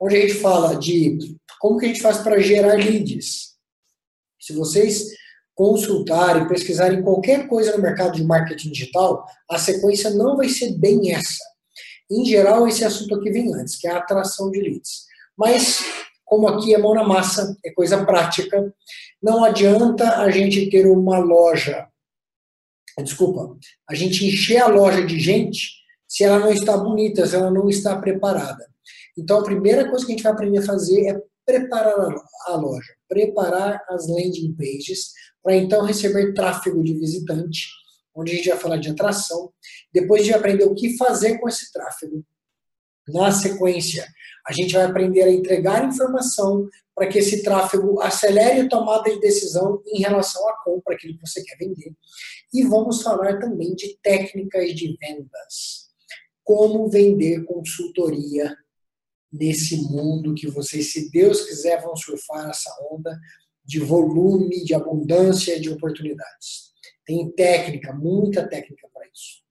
onde a gente fala de como que a gente faz para gerar leads. Se vocês consultarem, pesquisarem qualquer coisa no mercado de marketing digital, a sequência não vai ser bem essa. Em geral, esse assunto aqui vem antes, que é a atração de leads. Mas, como aqui é mão na massa, é coisa prática, não adianta a gente ter uma loja, desculpa, a gente encher a loja de gente se ela não está bonita, se ela não está preparada. Então, a primeira coisa que a gente vai aprender a fazer é preparar a loja, preparar as landing pages, para então receber tráfego de visitante, onde a gente vai falar de atração. Depois de aprender o que fazer com esse tráfego. Na sequência, a gente vai aprender a entregar informação para que esse tráfego acelere a tomada de decisão em relação à compra, aquilo que você quer vender. E vamos falar também de técnicas de vendas. Como vender consultoria nesse mundo que vocês, se Deus quiser, vão surfar essa onda de volume, de abundância, de oportunidades. Tem técnica, muita técnica para isso.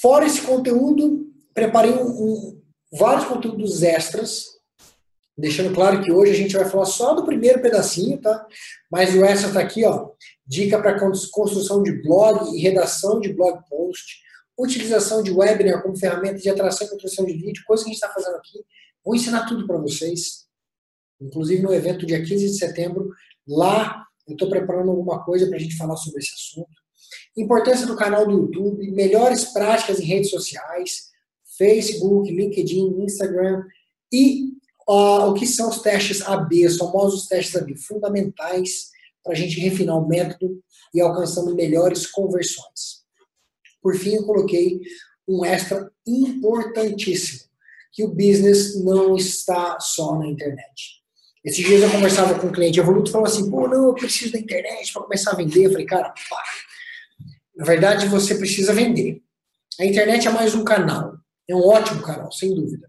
Fora esse conteúdo, preparei um, um, vários conteúdos extras, deixando claro que hoje a gente vai falar só do primeiro pedacinho, tá? Mas o extra está aqui, ó. Dica para construção de blog e redação de blog post, utilização de webinar como ferramenta de atração e construção de vídeo, coisa que a gente está fazendo aqui. Vou ensinar tudo para vocês. Inclusive no evento dia 15 de setembro, lá eu estou preparando alguma coisa para a gente falar sobre esse assunto. Importância do canal do YouTube, melhores práticas em redes sociais, Facebook, LinkedIn, Instagram e uh, o que são os testes AB, os famosos testes AB, fundamentais para a gente refinar o método e alcançando melhores conversões. Por fim, eu coloquei um extra importantíssimo, que o business não está só na internet. Esses dias eu conversava com um cliente evoluto e falou assim, pô, não, eu preciso da internet para começar a vender. Eu falei, cara, para. Na verdade, você precisa vender. A internet é mais um canal. É um ótimo canal, sem dúvida.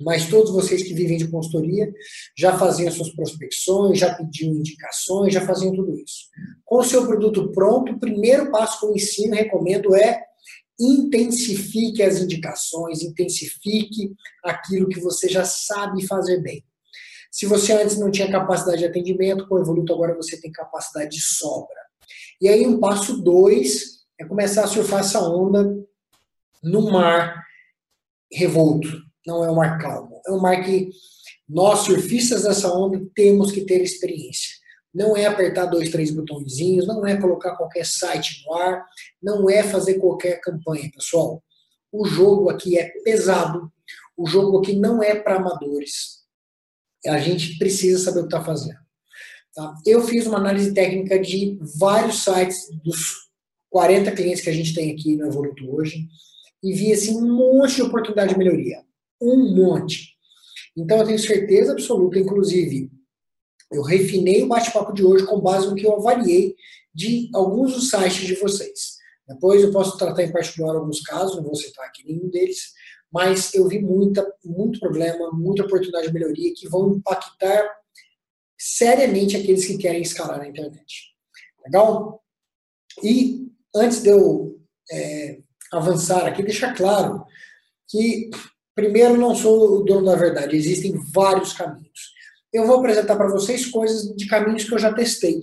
Mas todos vocês que vivem de consultoria já faziam suas prospecções, já pediam indicações, já faziam tudo isso. Com o seu produto pronto, o primeiro passo que eu ensino recomendo é intensifique as indicações, intensifique aquilo que você já sabe fazer bem. Se você antes não tinha capacidade de atendimento, com o Evoluto agora você tem capacidade de sobra. E aí um passo dois é começar a surfar essa onda no mar revolto. Não é um mar calmo. É um mar que nós, surfistas dessa onda, temos que ter experiência. Não é apertar dois, três botõezinhos, não é colocar qualquer site no ar, não é fazer qualquer campanha, pessoal. O jogo aqui é pesado, o jogo aqui não é para amadores a gente precisa saber o que está fazendo. Tá? Eu fiz uma análise técnica de vários sites dos 40 clientes que a gente tem aqui no Evoluto hoje e vi assim, um monte de oportunidade de melhoria. Um monte. Então eu tenho certeza absoluta, inclusive, eu refinei o bate-papo de hoje com base no que eu avaliei de alguns dos sites de vocês. Depois eu posso tratar em particular alguns casos, não vou citar aqui nenhum deles, mas eu vi muita, muito problema, muita oportunidade de melhoria que vão impactar seriamente aqueles que querem escalar na internet. Legal? E antes de eu é, avançar aqui, deixar claro que, primeiro, não sou o dono da verdade, existem vários caminhos. Eu vou apresentar para vocês coisas de caminhos que eu já testei.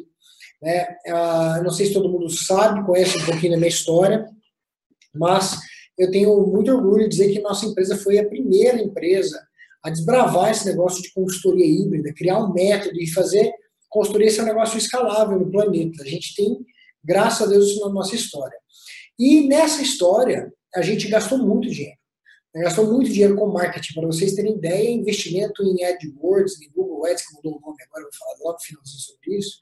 Né? Ah, não sei se todo mundo sabe, conhece um pouquinho da minha história, mas eu tenho muito orgulho de dizer que nossa empresa foi a primeira empresa a desbravar esse negócio de consultoria híbrida, criar um método e fazer consultoria ser um negócio escalável no planeta. A gente tem, graças a Deus, isso na nossa história. E nessa história, a gente gastou muito dinheiro. Gastou muito dinheiro com marketing. Para vocês terem ideia, investimento em AdWords, em Google Ads, que mudou o nome agora, eu vou falar logo finalzinho sobre isso,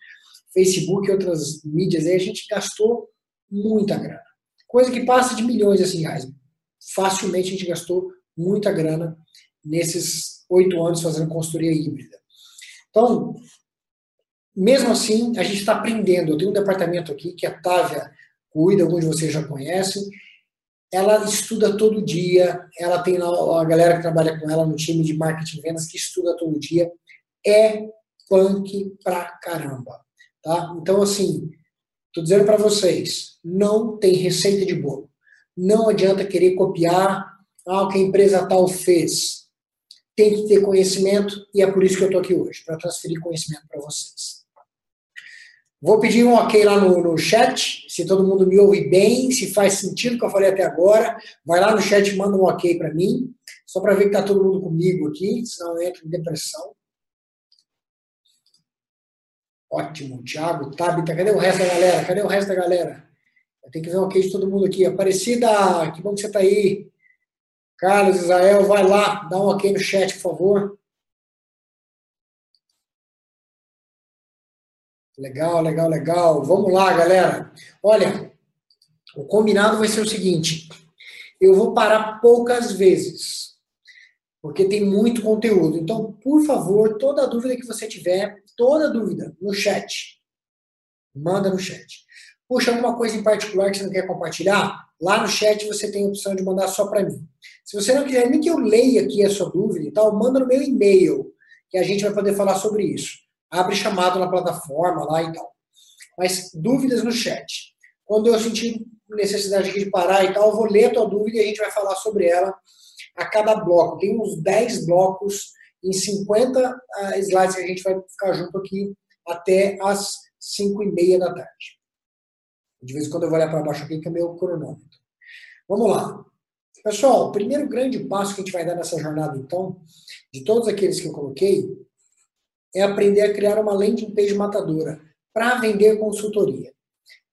Facebook e outras mídias, aí a gente gastou muita grana. Coisa que passa de milhões assim, reais. Facilmente a gente gastou muita grana nesses oito anos fazendo consultoria híbrida. Então, mesmo assim, a gente está aprendendo. Eu tenho um departamento aqui que a Távia cuida, alguns de vocês já conhecem. Ela estuda todo dia, ela tem a galera que trabalha com ela no time de marketing e vendas que estuda todo dia. É punk pra caramba. Tá? Então, assim, Estou dizendo para vocês, não tem receita de bolo. Não adianta querer copiar ah, o que a empresa tal fez. tem que ter conhecimento e é por isso que eu estou aqui hoje, para transferir conhecimento para vocês. Vou pedir um ok lá no, no, chat, se todo mundo me ouve bem, se faz sentido o que eu falei até agora. Vai lá no chat e manda um ok para mim, só para ver que está todo mundo comigo aqui, senão eu entro em depressão. Ótimo, Thiago, Tabita, cadê o resto da galera? Cadê o resto da galera? Eu tenho que ver um ok de todo mundo aqui. Aparecida, que bom que você está aí. Carlos, Israel, vai lá, dá um ok no chat, por favor. Legal, legal, legal. Vamos lá, galera. Olha, o combinado vai ser o seguinte: eu vou parar poucas vezes, porque tem muito conteúdo. Então, por favor, toda dúvida que você tiver, toda dúvida, no chat. Manda no chat. Puxa, alguma coisa em particular que você não quer compartilhar? Lá no chat você tem a opção de mandar só para mim. Se você não quiser nem que eu leia aqui a sua dúvida e tal, manda no meu e-mail, que a gente vai poder falar sobre isso abre chamado na plataforma lá e tal. Mas dúvidas no chat. Quando eu sentir necessidade aqui de parar e tal, eu vou ler a tua dúvida e a gente vai falar sobre ela a cada bloco. Tem uns 10 blocos em 50 uh, slides que a gente vai ficar junto aqui até as 5 e meia da tarde. De vez em quando eu vou olhar para baixo aqui, que é meu cronômetro. Vamos lá. Pessoal, o primeiro grande passo que a gente vai dar nessa jornada, então, de todos aqueles que eu coloquei, é aprender a criar uma landing page matadora para vender consultoria.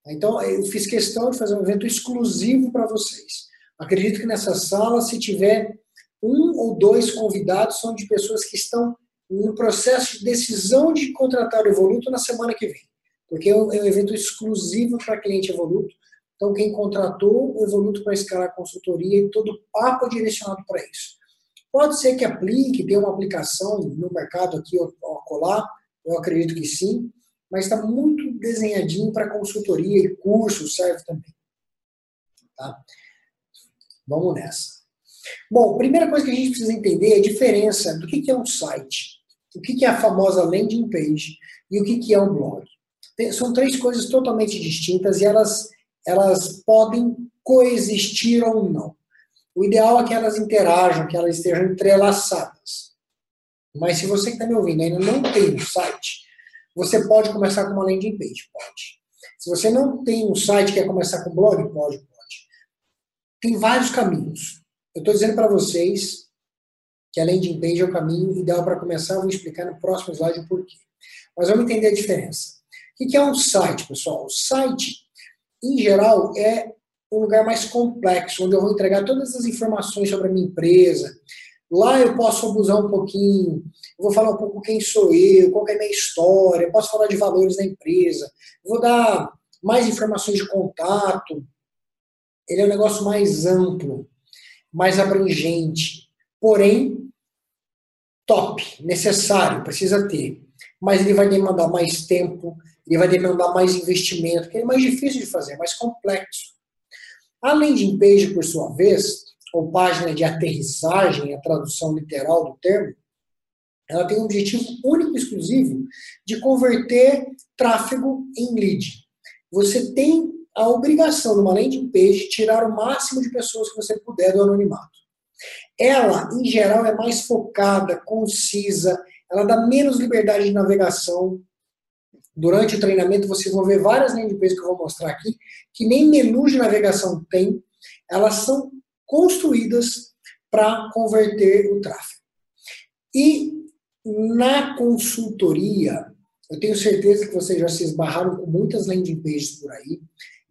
Então, eu fiz questão de fazer um evento exclusivo para vocês. Acredito que nessa sala, se tiver um ou dois convidados, são de pessoas que estão no processo de decisão de contratar o Evoluto na semana que vem. Porque é um, é evento exclusivo para cliente Evoluto. Então, quem contratou o Evoluto para escalar a consultoria e todo o papo é direcionado para isso. Pode ser que aplique, tenha uma aplicação no mercado aqui ou colar, eu acredito que sim, mas está muito desenhadinho para consultoria e curso, serve também. Tá? Vamos nessa. Bom, primeira coisa que a gente precisa entender é a diferença do que é um site, o que é a famosa landing page e o que é um blog. São três coisas totalmente distintas e elas, elas podem coexistir ou não. O ideal é que elas interajam, que elas estejam entrelaçadas. Mas se você que está me ouvindo ainda não tem um site, você pode começar com uma landing page, pode. Se você não tem um site quer começar com blog, pode, pode. Tem vários caminhos. Eu estou dizendo para vocês que a landing page é o caminho ideal para começar. Eu vou explicar no próximo slide o porquê. Mas vamos entender a diferença. O que é um site, pessoal? O site, em geral, é um lugar mais complexo, onde eu vou entregar todas as informações sobre a minha empresa. Lá eu posso abusar um pouquinho, vou falar um pouco quem sou eu, qual é a minha história, posso falar de valores da empresa, vou dar mais informações de contato. Ele é um negócio mais amplo, mais abrangente, porém top, necessário, precisa ter. Mas ele vai demandar mais tempo, ele vai demandar mais investimento, que é mais difícil de fazer, mais complexo. A landing page, por sua vez, ou página de aterrissagem, a tradução literal do termo, ela tem um objetivo único e exclusivo de converter tráfego em lead. Você tem a obrigação numa landing page tirar o máximo de pessoas que você puder do anonimato. Ela, em geral, é mais focada, concisa, ela dá menos liberdade de navegação, Durante o treinamento, vocês vão ver várias landing pages que eu vou mostrar aqui, que nem menu de navegação tem, elas são construídas para converter o tráfego. E na consultoria, eu tenho certeza que vocês já se esbarraram com muitas landing pages por aí.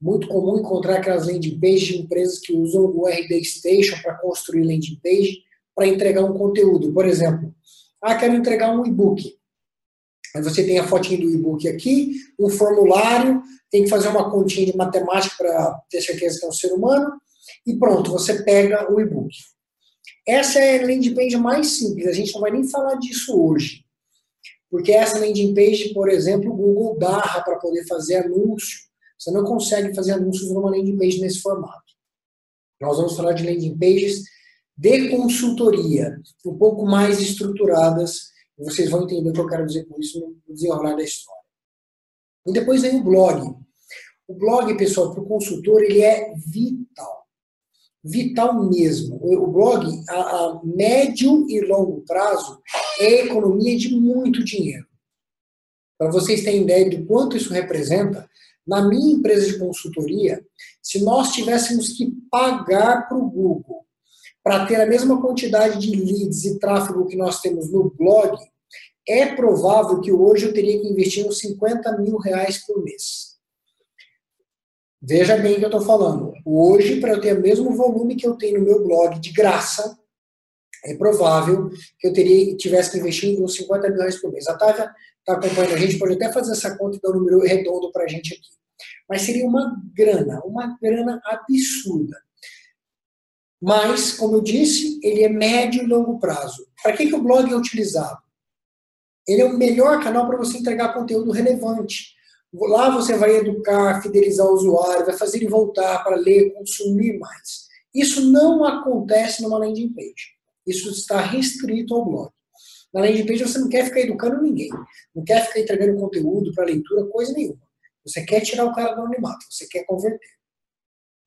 Muito comum encontrar aquelas landing pages de empresas que usam o RD Station para construir landing page para entregar um conteúdo. Por exemplo, ah, quero entregar um e-book. Aí você tem a fotinha do e-book aqui, um formulário, tem que fazer uma continha de matemática para ter certeza que é um ser humano, e pronto, você pega o e-book. Essa é a landing page mais simples, a gente não vai nem falar disso hoje. Porque essa landing page, por exemplo, o Google barra para poder fazer anúncio. Você não consegue fazer anúncios numa landing page nesse formato. Nós vamos falar de landing pages de consultoria, um pouco mais estruturadas, vocês vão entender o que eu quero dizer com isso no desenrolar da história. E depois vem o blog. O blog, pessoal, para o consultor, ele é vital. vital mesmo. O blog, a, a médio e longo prazo, é economia de muito dinheiro. Para vocês terem ideia de quanto isso representa, na minha empresa de consultoria, se nós tivéssemos que pagar para o Google para ter a mesma quantidade de leads e tráfego que nós temos no blog, é provável que hoje eu teria que investir uns 50 mil reais por mês. Veja bem o que eu estou falando. Hoje, para eu ter o mesmo volume que eu tenho no meu blog de graça, é provável que eu teria, tivesse que investir uns 50 mil reais por mês. A Távia está acompanhando a gente, pode até fazer essa conta e dar um número redondo para a gente aqui. Mas seria uma grana, uma grana absurda. Mas, como eu disse, ele é médio e longo prazo. Para que, que o blog é utilizado? Ele é o melhor canal para você entregar conteúdo relevante. Lá você vai educar, fidelizar o usuário, vai fazer ele voltar para ler, consumir mais. Isso não acontece numa landing page. Isso está restrito ao blog. Na landing page você não quer ficar educando ninguém, não quer ficar entregando conteúdo para leitura, coisa nenhuma. Você quer tirar o cara do anonimato, você quer converter.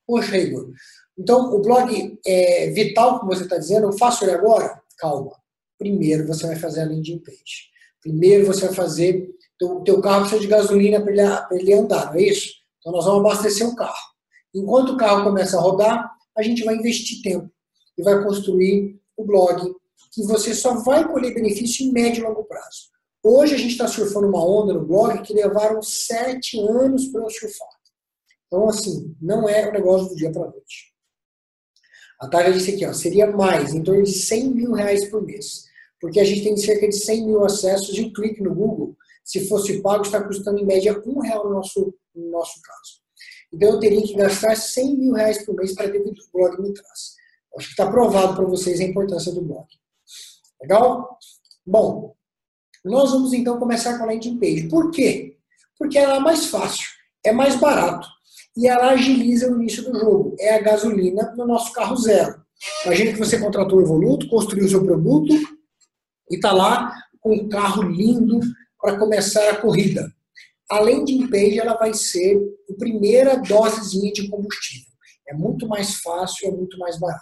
Poxa, Igor, então o blog é vital, como você está dizendo, eu faço ele agora? Calma. Primeiro você vai fazer a landing page. Primeiro você vai fazer o teu carro precisa de gasolina para ele, ele andar, não é isso? Então nós vamos abastecer o carro. Enquanto o carro começa a rodar, a gente vai investir tempo e vai construir o blog, que você só vai colher benefício em médio e longo prazo. Hoje a gente está surfando uma onda no blog que levaram sete anos para eu surfar. Então, assim, não é um negócio do dia para a noite. A Tara disse aqui, ó, seria mais, em torno de 100 mil reais por mês. Porque a gente tem cerca de 100 mil acessos e o clique no Google se fosse pago, está custando em média um real no nosso, no nosso caso. Então eu teria que gastar 100 mil reais por mês para ter o o blog me traz. Acho que está provado para vocês a importância do blog. Legal? Bom, nós vamos então começar com a landing page. Por quê? Porque ela é mais fácil, é mais barato e ela agiliza o início do jogo. É a gasolina no nosso carro zero. Imagina que você contratou o Evoluto, construiu o seu produto e está lá com um carro lindo, para começar a corrida. Além de page, ela vai ser a primeira dosezinha de combustível. É muito mais fácil, é muito mais barato.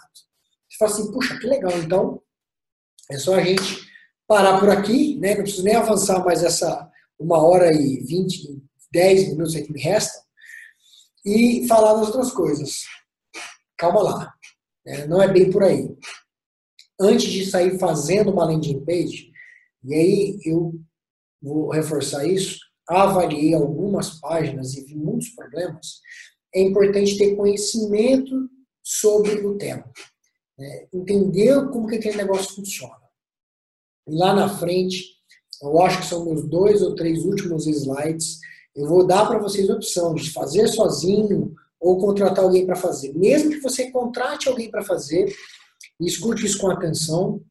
Você fala assim, puxa, que legal, então é só a gente parar por aqui, né? não preciso nem avançar mais essa uma hora e vinte, dez minutos que me restam, e falar das outras coisas. Calma lá, né? não é bem por aí. Antes de sair fazendo uma landing page, e aí eu vou reforçar isso, avaliei algumas páginas e vi muitos problemas, é importante ter conhecimento sobre o tema. Né? Entender como que aquele negócio funciona. E lá na frente, eu acho que são meus dois ou três últimos slides, eu vou dar para vocês a opção de fazer sozinho ou contratar alguém para fazer. Mesmo que você contrate alguém para fazer, escute isso com atenção,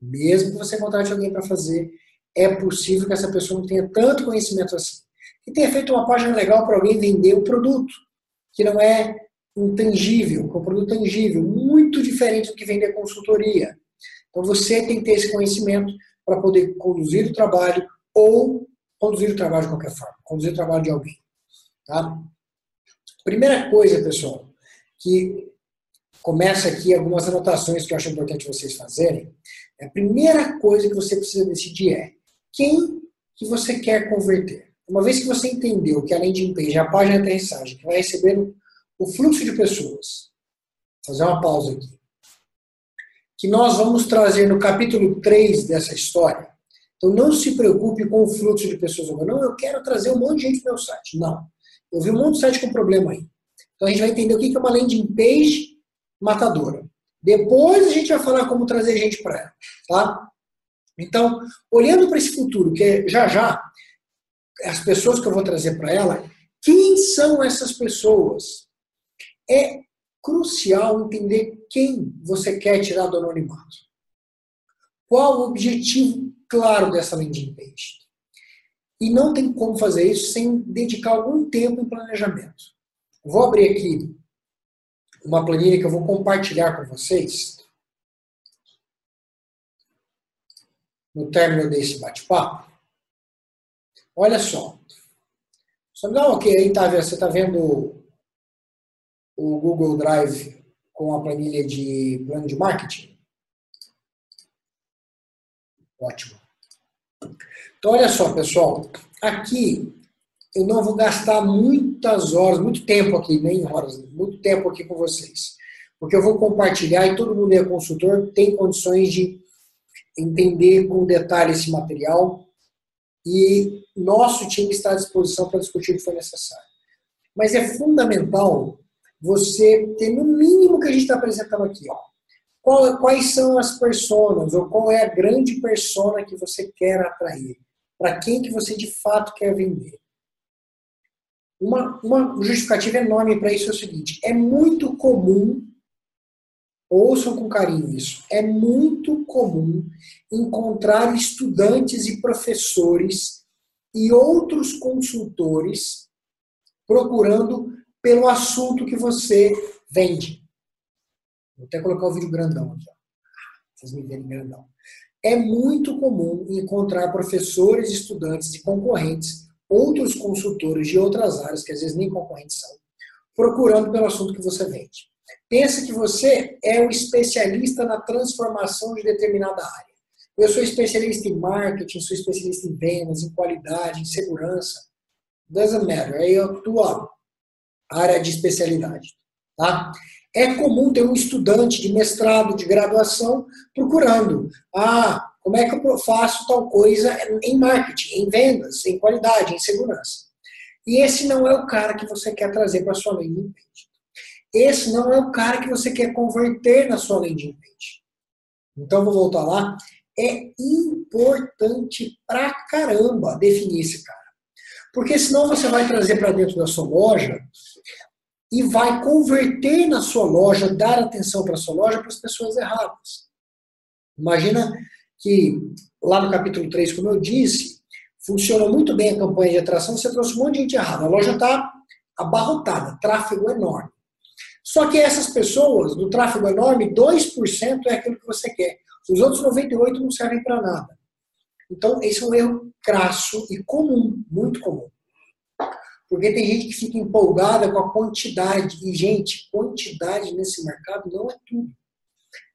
mesmo que você contrate alguém para fazer, é possível que essa pessoa não tenha tanto conhecimento assim. E tenha feito uma página legal para alguém vender o produto, que não é intangível, que é um produto tangível, muito diferente do que vender consultoria. Então você tem que ter esse conhecimento para poder conduzir o trabalho ou conduzir o trabalho de qualquer forma, conduzir o trabalho de alguém. Tá? Primeira coisa, pessoal, que começa aqui algumas anotações que eu acho importante vocês fazerem. A primeira coisa que você precisa decidir é quem que você quer converter. Uma vez que você entendeu que a landing page a página de aterrissagem, que vai receber o fluxo de pessoas, vou fazer uma pausa aqui, que nós vamos trazer no capítulo 3 dessa história. Então não se preocupe com o fluxo de pessoas. Não, eu quero trazer um monte de gente para o meu site. Não. Eu vi um monte de site com problema aí. Então a gente vai entender o que é uma landing page matadora. Depois a gente vai falar como trazer gente para ela. Tá? Então, olhando para esse futuro, que é já já, as pessoas que eu vou trazer para ela, quem são essas pessoas? É crucial entender quem você quer tirar do anonimato. Qual o objetivo claro dessa landing page? E não tem como fazer isso sem dedicar algum tempo em planejamento. Vou abrir aqui uma planilha que eu vou compartilhar com vocês. no término desse bate-papo, olha só. Só me dá um ok aí, tá, você está vendo o Google Drive com a planilha de plano de marketing? Ótimo. Então, olha só, pessoal. Aqui eu não vou gastar muitas horas, muito tempo aqui, nem horas, muito tempo aqui com vocês. Porque eu vou compartilhar e todo mundo é consultor, tem condições de entender com detalhe esse material e nosso time está à disposição para discutir o que for necessário. Mas é fundamental você ter no mínimo que a gente está apresentando aqui. Ó. Qual, quais são as personas, ou qual é a grande persona que você quer atrair? Para quem que você de fato quer vender? Uma, uma justificativa enorme para isso é o seguinte: é muito comum, ouçam com carinho isso, é muito comum encontrar estudantes e professores e outros consultores procurando pelo assunto que você vende. Vou até colocar o vídeo grandão aqui. Ó. Vocês me verem grandão. É muito comum encontrar professores, estudantes e concorrentes outros consultores de outras áreas, que às vezes nem concorrentes são, procurando pelo assunto que você vende. Pensa que você é o especialista na transformação de determinada área. Eu sou especialista em marketing, sou especialista em vendas, em qualidade, em segurança. Doesn't matter. É a tua área de especialidade. Tá? É comum ter um estudante de mestrado, de graduação, procurando. Ah, como é que eu faço tal coisa em marketing, em vendas, em qualidade, em segurança? E esse não é o cara que você quer trazer para a sua landing page. Esse não é o cara que você quer converter na sua landing page. Então, vou voltar lá. É importante pra caramba definir esse cara. Porque senão você vai trazer para dentro da sua loja e vai converter na sua loja, dar atenção para a sua loja para as pessoas erradas. Imagina que lá no capítulo 3, como eu disse, funciona muito bem a campanha de atração, você trouxe um monte de gente errada. A loja está abarrotada, tráfego enorme. Só que essas pessoas, do tráfego enorme, 2% é aquilo que você quer. Os outros 98% não servem para nada. Então, esse é um erro crasso e comum, muito comum. Porque tem gente que fica empolgada com a quantidade. E, gente, quantidade nesse mercado não é tudo.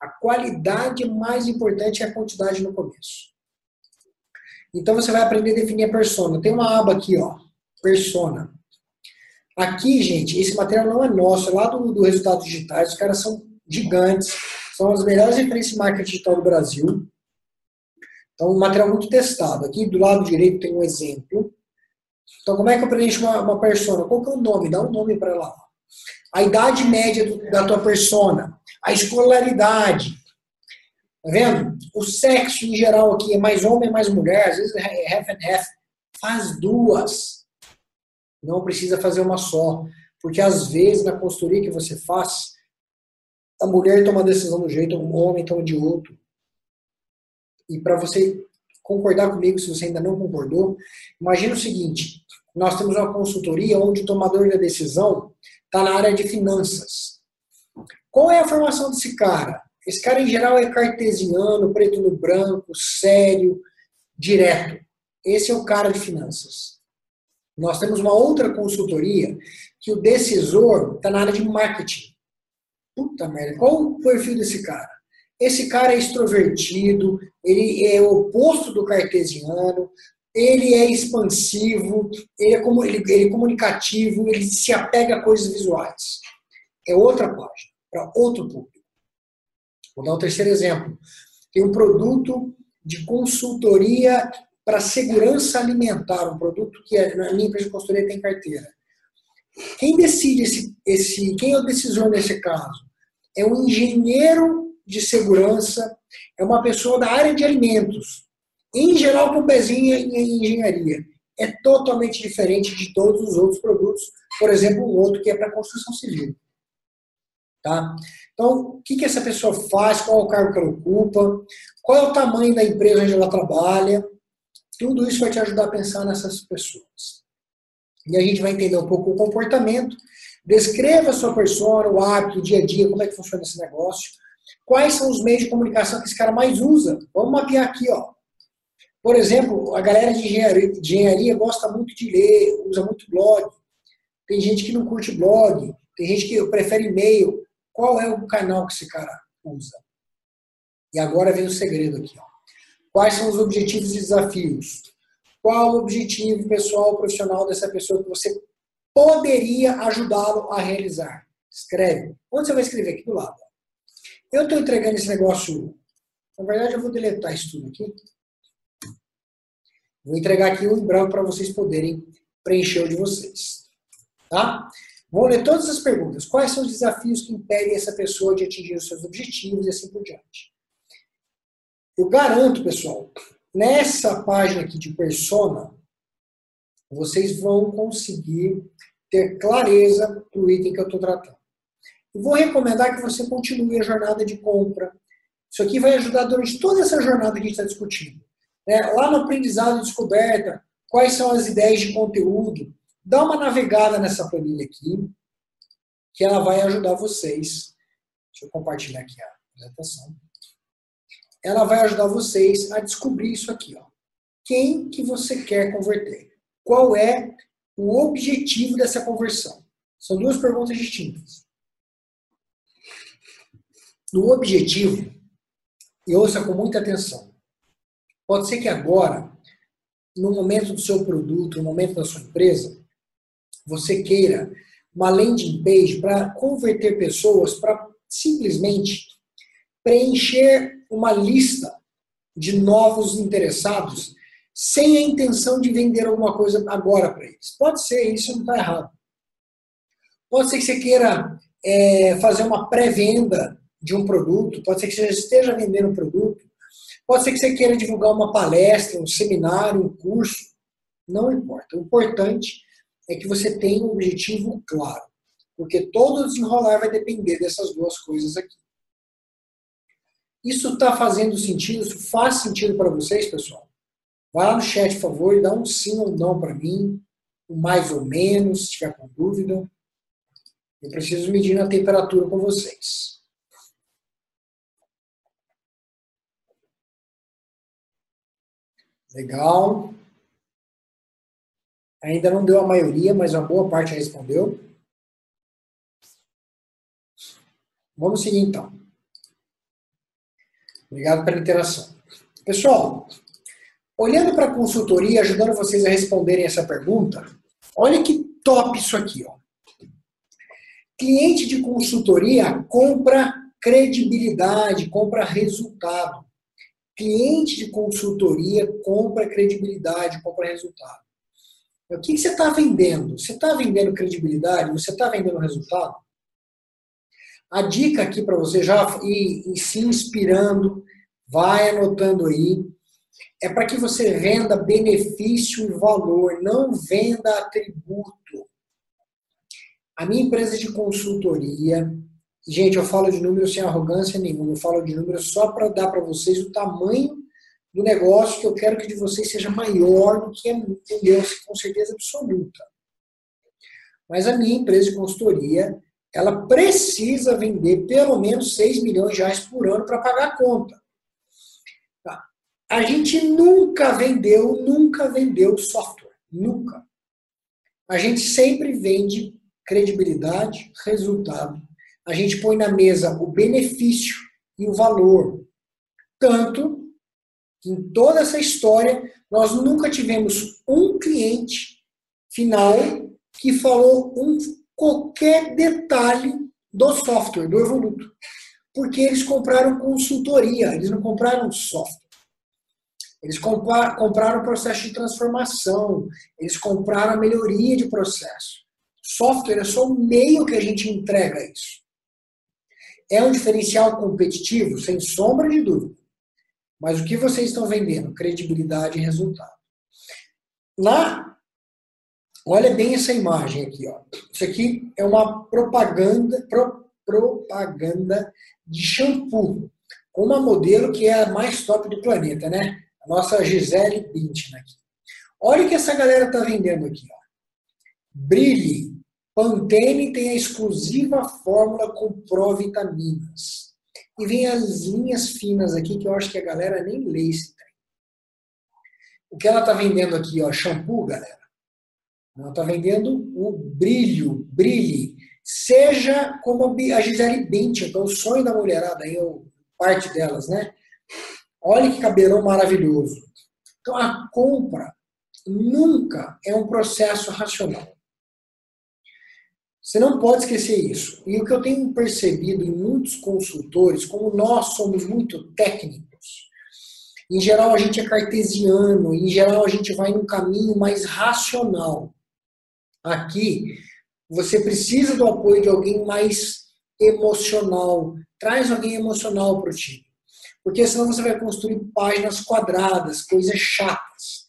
A qualidade mais importante é a quantidade no começo. Então você vai aprender a definir a persona. Tem uma aba aqui, ó, persona. Aqui, gente, esse material não é nosso, é lá do, do Resultados Digitais. Os caras são gigantes, são as melhores referências de marketing digital do Brasil. Então, um material muito testado. Aqui do lado direito tem um exemplo. Então, como é que eu preencho uma, uma persona? Qual que é o nome? Dá um nome para ela. A idade média do, da tua persona a escolaridade. Tá vendo? O sexo em geral aqui é mais homem, mais mulher, às vezes é half and half. Faz duas. Não precisa fazer uma só. Porque às vezes na consultoria que você faz, a mulher toma uma decisão de um jeito, o homem toma de outro. E para você concordar comigo, se você ainda não concordou, imagina o seguinte: nós temos uma consultoria onde o tomador da decisão está na área de finanças. Qual é a formação desse cara? Esse cara, em geral, é cartesiano, preto no branco, sério, direto. Esse é o cara de finanças. Nós temos uma outra consultoria que o decisor está na área de marketing. Puta merda, qual o perfil desse cara? Esse cara é extrovertido, ele é o oposto do cartesiano, ele é expansivo, ele é, como, ele, ele é comunicativo, ele se apega a coisas visuais. É outra página para outro público. Vou dar um terceiro exemplo. Tem um produto de consultoria para segurança alimentar, um produto que a minha empresa de consultoria tem carteira. Quem decide esse, esse, quem é o decisor nesse caso? É um engenheiro de segurança, é uma pessoa da área de alimentos, em geral com pezinho em engenharia. É totalmente diferente de todos os outros produtos, por exemplo, um outro que é para construção civil. Tá? Então, o que, que essa pessoa faz, qual é o cargo que ela ocupa, qual é o tamanho da empresa onde ela trabalha, tudo isso vai te ajudar a pensar nessas pessoas. E a gente vai entender um pouco o comportamento, descreva a sua persona, o hábito, o dia a dia, como é que funciona esse negócio, quais são os meios de comunicação que esse cara mais usa. Vamos mapear aqui, ó. Por exemplo, a galera de engenharia, de engenharia gosta muito de ler, usa muito blog. Tem gente que não curte blog, tem gente que prefere e-mail qual é o canal que esse cara usa. E agora vem o segredo aqui. Ó. Quais são os objetivos e desafios? Qual o objetivo pessoal, profissional dessa pessoa que você poderia ajudá-lo a realizar? Escreve. Onde você vai escrever? Aqui do lado. Eu estou entregando esse negócio. Na verdade, eu vou deletar isso tudo aqui. Vou entregar aqui um em branco para vocês poderem preencher o de vocês. Tá? Vou ler todas as perguntas. Quais são os desafios que impedem essa pessoa de atingir os seus objetivos e assim por diante? Eu garanto, pessoal, nessa página aqui de persona, vocês vão conseguir ter clareza do item que eu estou tratando. Eu vou recomendar que você continue a jornada de compra. Isso aqui vai ajudar durante toda essa jornada que a gente está discutindo. É, lá no aprendizado descoberta, quais são as ideias de conteúdo, dá uma navegada nessa planilha aqui, que ela vai ajudar vocês. Deixa eu compartilhar aqui a apresentação. Ela vai ajudar vocês a descobrir isso aqui, ó. Quem que você quer converter? Qual é o objetivo dessa conversão? São duas perguntas distintas. No objetivo, e ouça com muita atenção. Pode ser que agora, no momento do seu produto, no momento da sua empresa, você queira uma landing page para converter pessoas para simplesmente preencher uma lista de novos interessados sem a intenção de vender alguma coisa agora para eles. Pode ser, isso não está errado. Pode ser que você queira é, fazer uma pré-venda de um produto, pode ser que você esteja vendendo um produto, pode ser que você queira divulgar uma palestra, um seminário, um curso, não importa. O importante é que você tenha um objetivo claro. Porque todo desenrolar vai depender dessas duas coisas aqui. Isso está fazendo sentido? Isso faz sentido para vocês, pessoal? Vai lá no chat, por favor, e dá um sim ou não para mim, um mais ou menos, se tiver com dúvida. Eu preciso medir a temperatura com vocês. Legal. Ainda não deu a maioria, mas uma boa parte respondeu. Vamos seguir então. Obrigado pela interação. Pessoal, olhando para a consultoria, ajudando vocês a responderem essa pergunta, olha que top isso aqui. Ó. Cliente de consultoria compra credibilidade, compra resultado. Cliente de consultoria compra credibilidade, compra resultado. O que, você está vendendo? Você está vendendo credibilidade? Você está vendendo resultado? A dica aqui para você já ir, ir se inspirando, vai anotando aí, é para que você venda benefício e valor, não venda atributo. A minha empresa de consultoria, gente, eu falo de números sem arrogância nenhuma, eu falo de números só para dar para vocês o tamanho do negócio que eu quero que de vocês seja maior do que a minha, com certeza absoluta. Mas a minha empresa de consultoria, ela precisa vender pelo menos 6 milhões de reais por ano para pagar a conta. Tá? A gente nunca vendeu, nunca vendeu software. Nunca. A gente sempre vende credibilidade, resultado. A gente põe na mesa o benefício e o valor. Tanto em toda essa história, nós nunca tivemos um cliente final que falou um, qualquer detalhe do software, do Evoluto. Porque eles compraram consultoria, eles não compraram software. Eles compraram o processo de transformação, eles compraram a melhoria de processo. Software é só o meio que a gente entrega isso. É um diferencial competitivo, sem sombra de dúvida. Mas o que vocês estão vendendo? Credibilidade e resultado. Lá, olha bem essa imagem aqui. Ó. Isso aqui é uma propaganda, pro, propaganda de shampoo, com uma modelo que é a mais top do planeta, né? A nossa Gisele Bündchen aqui. Olha o que essa galera está vendendo aqui. Ó. Brilhe. Pantene tem a exclusiva fórmula com provitaminas. E vem as linhas finas aqui que eu acho que a galera nem lê esse trem. O que ela está vendendo aqui, ó, shampoo, galera. Ela está vendendo o brilho, brilhe, seja como a Gisele Bündchen, é o sonho da mulherada, eu, parte delas, né? Olha que cabelão maravilhoso. Então, a compra nunca é um processo racional. Você não pode esquecer isso. E o que eu tenho percebido em muitos consultores, como nós somos muito técnicos, em geral a gente é cartesiano, em geral a gente vai num caminho mais racional. Aqui, você precisa do apoio de alguém mais emocional. Traz alguém emocional para o time. Porque senão você vai construir páginas quadradas, coisas chatas.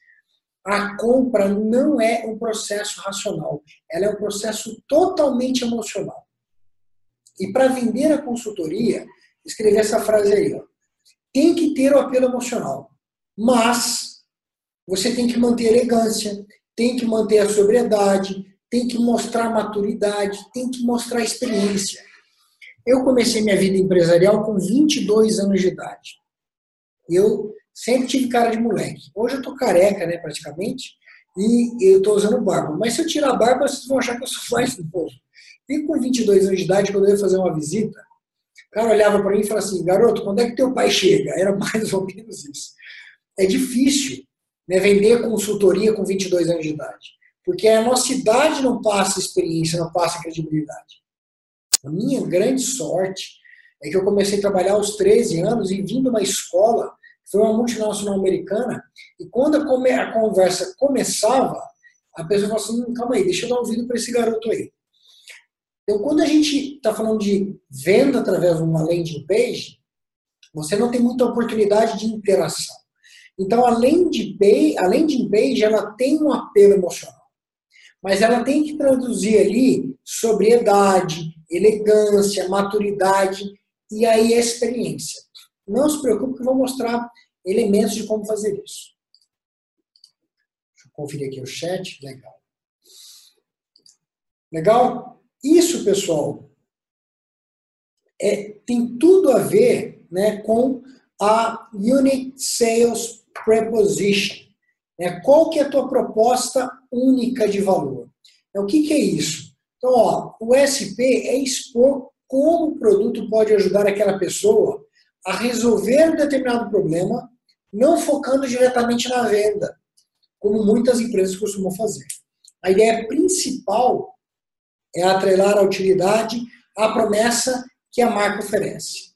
A compra não é um processo racional, ela é um processo totalmente emocional. E para vender a consultoria, escrever essa frase aí, ó. Tem que ter o apelo emocional, mas você tem que manter a elegância, tem que manter a sobriedade, tem que mostrar maturidade, tem que mostrar experiência. Eu comecei minha vida empresarial com 22 anos de idade. Eu sempre tive cara de moleque. Hoje eu tô careca, né, praticamente, e eu tô usando barba. Mas se eu tirar a barba, vocês vão achar que eu sou mais novo. E com 22 anos de idade, quando eu ia fazer uma visita, o cara olhava para mim e falava assim, garoto, quando é que teu pai chega? Era mais ou menos isso. É difícil né, vender consultoria com 22 anos de idade. Porque a nossa idade não passa experiência, não passa credibilidade. A minha grande sorte é que eu comecei a trabalhar aos 13 anos e vim de uma escola, foi uma multinacional americana, e quando a conversa começava, a pessoa falava assim, hum, calma aí, deixa eu dar ouvido para esse garoto aí. Então, quando a gente está falando de venda através de uma landing page, você não tem muita oportunidade de interação. Então, a landing page, a landing page ela tem um apelo emocional, mas ela tem que traduzir ali sobriedade, elegância, maturidade e aí a experiência. Não se preocupe que eu vou mostrar elementos de como fazer isso. Deixa eu conferir aqui o chat. Legal. Legal? Isso, pessoal, é, tem tudo a ver né, com a Unique Sales Preposition. Né? Qual que é a tua proposta única de valor? É, o que, que é isso? Então, ó, o SP é expor como o produto pode ajudar aquela pessoa a resolver um determinado problema, não focando diretamente na venda, como muitas empresas costumam fazer. A ideia principal é atrelar a utilidade à promessa que a marca oferece.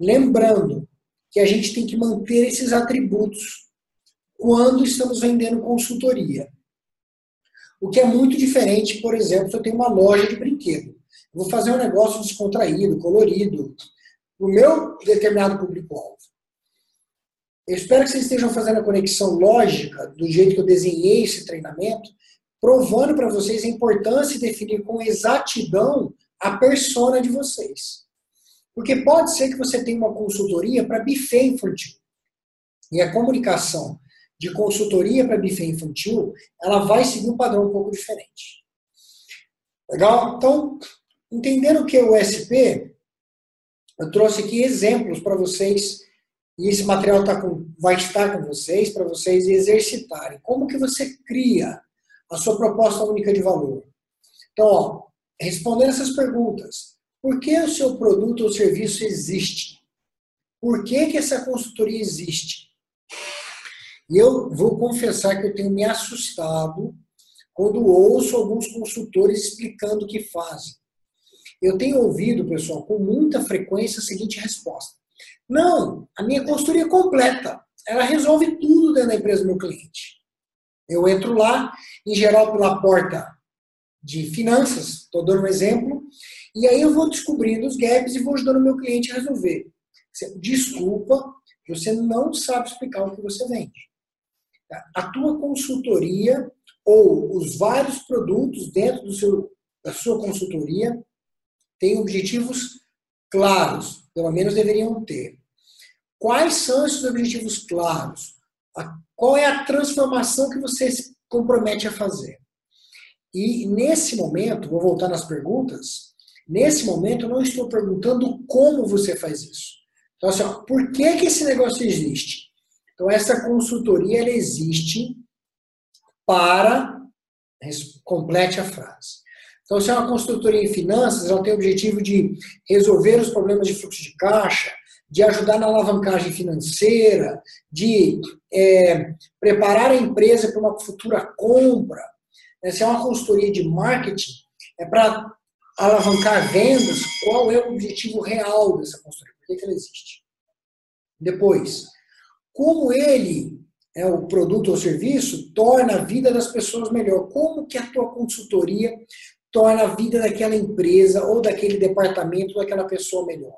Lembrando que a gente tem que manter esses atributos quando estamos vendendo consultoria. O que é muito diferente, por exemplo, se eu tenho uma loja de brinquedo. Vou fazer um negócio descontraído, colorido, o meu determinado público-alvo. Eu espero que vocês estejam fazendo a conexão lógica do jeito que eu desenhei esse treinamento, provando para vocês a importância de definir com exatidão a persona de vocês. Porque pode ser que você tenha uma consultoria para buffet infantil. E a comunicação de consultoria para buffet infantil, ela vai seguir um padrão um pouco diferente. Legal? Então, entendendo que é o SP, eu trouxe aqui exemplos para vocês, e esse material tá com, vai estar com vocês, para vocês exercitarem. Como que você cria a sua proposta única de valor? Então, ó, respondendo essas perguntas. Por que o seu produto ou serviço existe? Por que, que essa consultoria existe? E eu vou confessar que eu tenho me assustado quando ouço alguns consultores explicando o que fazem. Eu tenho ouvido, pessoal, com muita frequência a seguinte resposta: Não, a minha consultoria é completa. Ela resolve tudo dentro da empresa do meu cliente. Eu entro lá, em geral pela porta de finanças, estou dando um exemplo, e aí eu vou descobrindo os gaps e vou ajudando o meu cliente a resolver. Desculpa, você não sabe explicar o que você vende. A tua consultoria ou os vários produtos dentro do seu, da sua consultoria têm objetivos claros, pelo menos deveriam ter. Quais são esses objetivos claros? Qual é a transformação que você se compromete a fazer? E nesse momento, vou voltar nas perguntas, nesse momento eu não estou perguntando como você faz isso. Então, assim, ó, por que, que esse negócio existe? Então, essa consultoria ela existe para. Complete a frase. Então, se é uma consultoria em finanças, ela tem o objetivo de resolver os problemas de fluxo de caixa, de ajudar na alavancagem financeira, de é, preparar a empresa para uma futura compra. Se é uma consultoria de marketing, é para alavancar vendas, qual é o objetivo real dessa consultoria? Por que, que ela existe? Depois, como ele, é, o produto ou serviço, torna a vida das pessoas melhor? Como que a tua consultoria torna a vida daquela empresa ou daquele departamento, daquela pessoa melhor?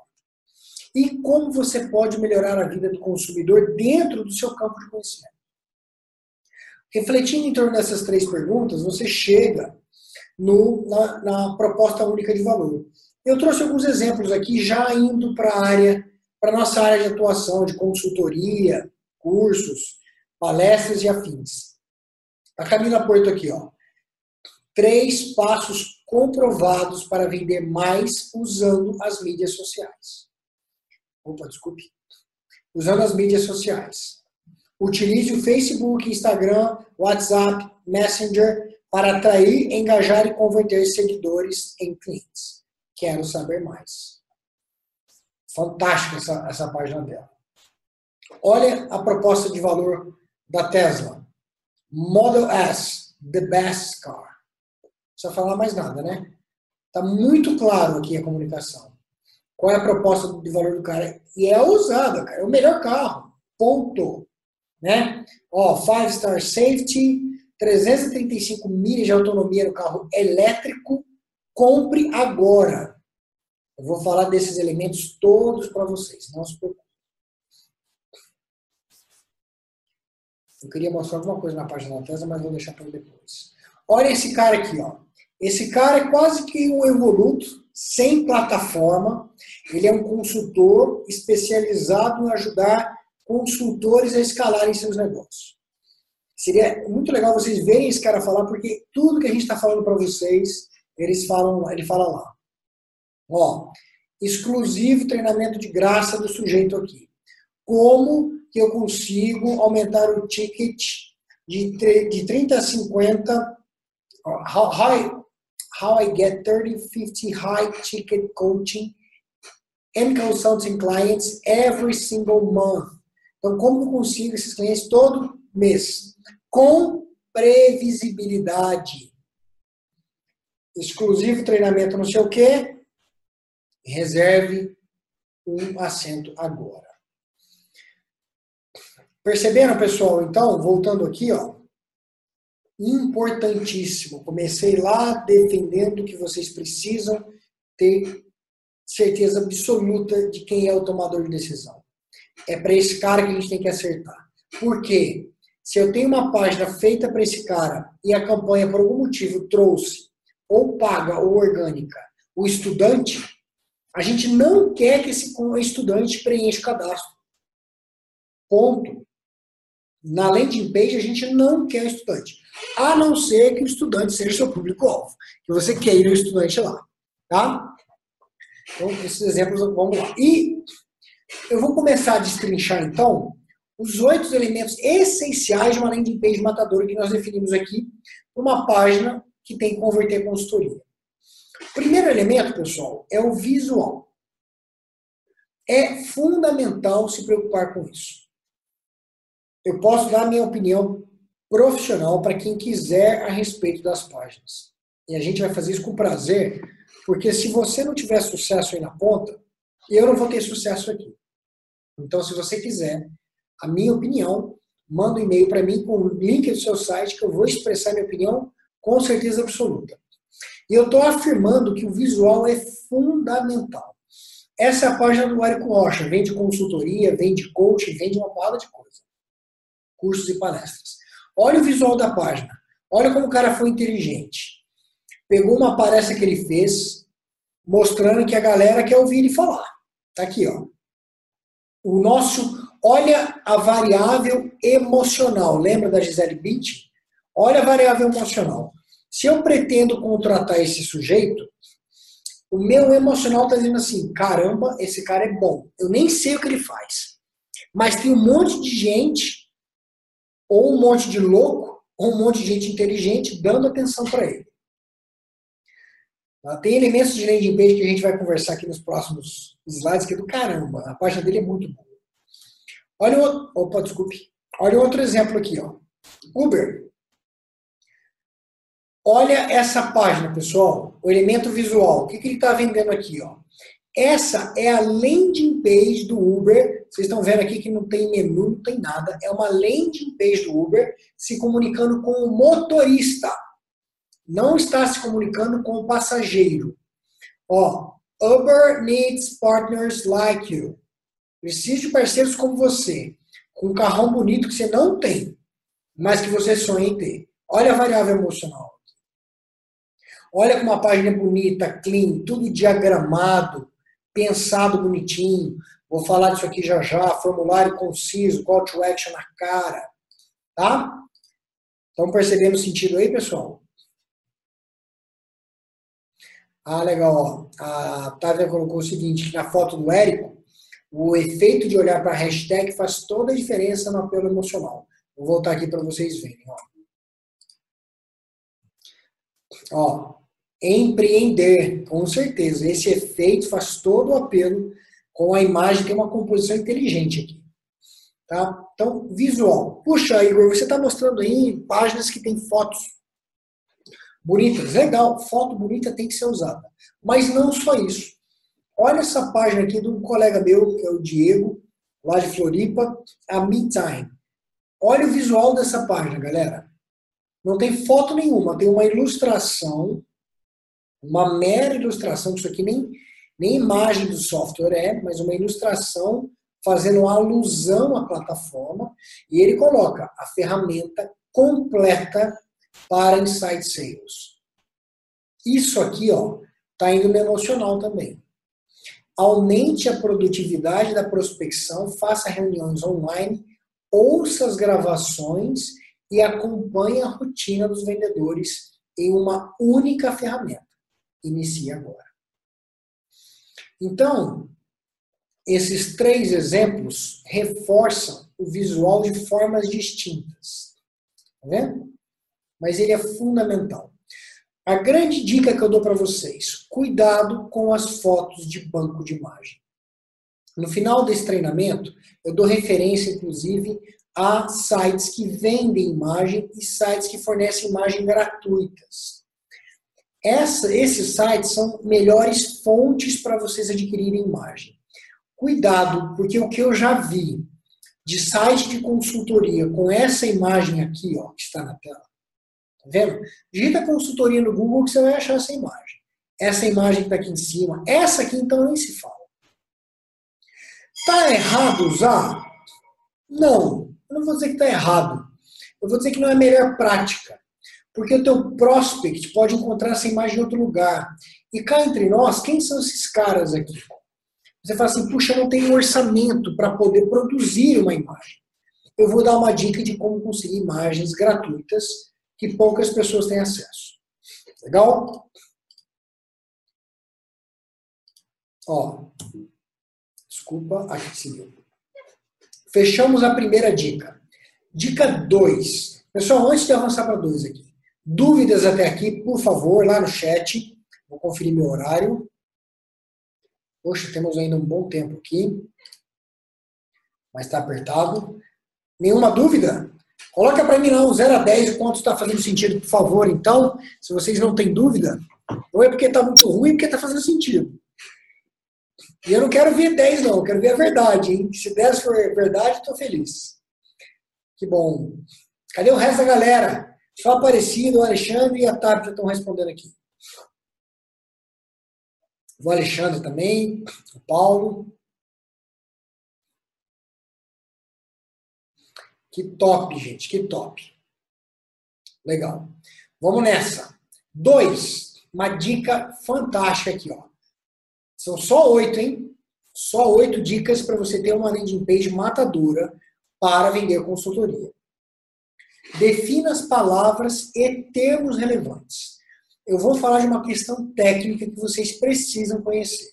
E como você pode melhorar a vida do consumidor dentro do seu campo de conhecimento? Refletindo em torno dessas três perguntas, você chega no, na, na proposta única de valor. Eu trouxe alguns exemplos aqui, já indo para a área, para nossa área de atuação, de consultoria, cursos, palestras e afins. A Camila Porto aqui, ó. Três passos comprovados para vender mais usando as mídias sociais. Opa, desculpe. Usando as mídias sociais. Utilize o Facebook, Instagram, WhatsApp, Messenger para atrair, engajar e converter seguidores em clientes. Quero saber mais. Fantástica essa, essa página dela. Olha a proposta de valor da Tesla. Model S, the best car. Precisa falar mais nada, né? Está muito claro aqui a comunicação. Qual é a proposta de valor do cara? E é usada, cara. É o melhor carro. Ponto. Né? Ó, five star safety, 335 milhas de autonomia no carro elétrico. Compre agora. Eu vou falar desses elementos todos para vocês. Não se preocupe. Eu queria mostrar alguma coisa na página da Tesla, mas vou deixar para depois. Olha esse cara aqui, ó. Esse cara é quase que um evoluto, sem plataforma. Ele é um consultor especializado em ajudar consultores a escalarem seus negócios. Seria muito legal vocês verem esse cara falar, porque tudo que a gente está falando para vocês, eles falam, ele fala lá. Ó, exclusivo treinamento de graça do sujeito aqui. Como que eu consigo aumentar o ticket de, de 30 a 50? How, how, how I get 30, 50 high ticket coaching and consulting clients every single month. Então, como consigo esses clientes todo mês? Com previsibilidade. Exclusivo treinamento não sei o quê. Reserve um assento agora. Perceberam, pessoal? Então, voltando aqui, ó. Importantíssimo. Comecei lá defendendo que vocês precisam ter certeza absoluta de quem é o tomador de decisão. É para esse cara que a gente tem que acertar. Por quê? Se eu tenho uma página feita para esse cara e a campanha, por algum motivo, trouxe ou paga ou orgânica o estudante, a gente não quer que esse estudante preencha o cadastro. Ponto. Na landing page, a gente não quer estudante. A não ser que o estudante seja seu público-alvo. Que você queira o estudante lá. Tá? Então, esses exemplos, vamos lá. E eu vou começar a destrinchar, então, os oito elementos essenciais de uma landing page matadora que nós definimos aqui uma página que tem que converter consultoria. Primeiro elemento, pessoal, é o visual. É fundamental se preocupar com isso. Eu posso dar minha opinião profissional para quem quiser a respeito das páginas. E a gente vai fazer isso com prazer, porque se você não tiver sucesso aí na ponta, eu não vou ter sucesso aqui. Então, se você quiser a minha opinião, manda um e-mail para mim com o link do seu site que eu vou expressar minha opinião com certeza absoluta. E eu estou afirmando que o visual é fundamental. Essa é a página do Érico Rocha. Vende consultoria, vende coaching, vende uma porrada de coisa. Cursos e palestras. Olha o visual da página. Olha como o cara foi inteligente. Pegou uma palestra que ele fez, mostrando que a galera quer ouvir ele falar. Tá aqui, ó. O nosso Olha a variável emocional. Lembra da Gisele Bündchen? Olha a variável emocional. Se eu pretendo contratar esse sujeito, o meu emocional está dizendo assim: caramba, esse cara é bom. Eu nem sei o que ele faz. Mas tem um monte de gente, ou um monte de louco, ou um monte de gente inteligente dando atenção para ele. Tá? Tem elementos de landing page que a gente vai conversar aqui nos próximos slides, que é do caramba. A página dele é muito boa. Olha o opa, desculpe. Olha outro exemplo aqui, ó. Uber. Olha essa página, pessoal. O elemento visual. O que, que ele está vendendo aqui, ó? Essa é a landing page do Uber. Vocês estão vendo aqui que não tem menu, não tem nada. É uma landing page do Uber se comunicando com o motorista. Não está se comunicando com o passageiro. Ó, Uber needs partners like you. Precisa de parceiros como você, com um carrão bonito que você não tem, mas que você sonha em ter. Olha a variável emocional. Olha como uma página bonita, clean, tudo diagramado, pensado bonitinho. Vou falar disso aqui já já. Formulário conciso, call to action na cara. Tá? Estão percebendo o sentido aí, pessoal? Ah, legal. A Távia colocou o seguinte, na foto do Érico, o efeito de olhar para a hashtag faz toda a diferença no apelo emocional. Vou voltar aqui para vocês verem. Ó. ó, empreender, com certeza. Esse efeito faz todo o apelo com a imagem, tem uma composição inteligente aqui. Tá? Então, visual. Puxa, Igor, você está mostrando aí páginas que tem fotos bonitas. Legal, foto bonita tem que ser usada. Mas não só isso. Olha essa página aqui de um colega meu, que é o Diego, lá de Floripa, a MeTime. Olha o visual dessa página, galera. Não tem foto nenhuma, tem uma ilustração uma mera ilustração, isso aqui nem, nem imagem do software é, mas uma ilustração fazendo alusão à plataforma, e ele coloca a ferramenta completa para Insight Sales. Isso aqui, ó, tá indo no emocional também. Aumente a produtividade da prospecção, faça reuniões online, ouça as gravações e acompanhe a rotina dos vendedores em uma única ferramenta inicia agora. Então, esses três exemplos reforçam o visual de formas distintas. Tá vendo? Mas ele é fundamental. A grande dica que eu dou para vocês: cuidado com as fotos de banco de imagem. No final desse treinamento, eu dou referência, inclusive, a sites que vendem imagem e sites que fornecem imagem gratuitas. Essa, esses sites são melhores fontes para vocês adquirirem imagem. Cuidado, porque o que eu já vi de site de consultoria com essa imagem aqui, ó, que está na tela, tá vendo? Digita consultoria no Google que você vai achar essa imagem. Essa imagem que está aqui em cima, essa aqui então nem se fala. Tá errado usar? Não, eu não vou dizer que está errado. Eu vou dizer que não é a melhor prática. Porque o teu prospect pode encontrar essa imagem em outro lugar. E cá entre nós, quem são esses caras aqui? Você fala assim, puxa, eu não tenho orçamento para poder produzir uma imagem. Eu vou dar uma dica de como conseguir imagens gratuitas que poucas pessoas têm acesso. Legal? Ó, desculpa, aqui seguiu. Fechamos a primeira dica. Dica 2. Pessoal, antes de avançar para 2 aqui, Dúvidas até aqui, por favor, lá no chat. Vou conferir meu horário. Poxa, temos ainda um bom tempo aqui. Mas está apertado. Nenhuma dúvida? Coloca para mim um 0 a 10 quanto está fazendo sentido, por favor. Então, se vocês não têm dúvida, ou é porque está muito ruim, porque está fazendo sentido. E eu não quero ver 10, não. Eu quero ver a verdade, hein? Se 10 for verdade, estou feliz. Que bom. Cadê o resto da galera? Só Aparecido, o Alexandre e a Tabita estão respondendo aqui. O Alexandre também, o Paulo. Que top, gente, que top. Legal. Vamos nessa. Dois, uma dica fantástica aqui, ó. São só oito, hein? Só oito dicas para você ter uma landing page matadora para vender consultoria. Defina as palavras e termos relevantes. Eu vou falar de uma questão técnica que vocês precisam conhecer,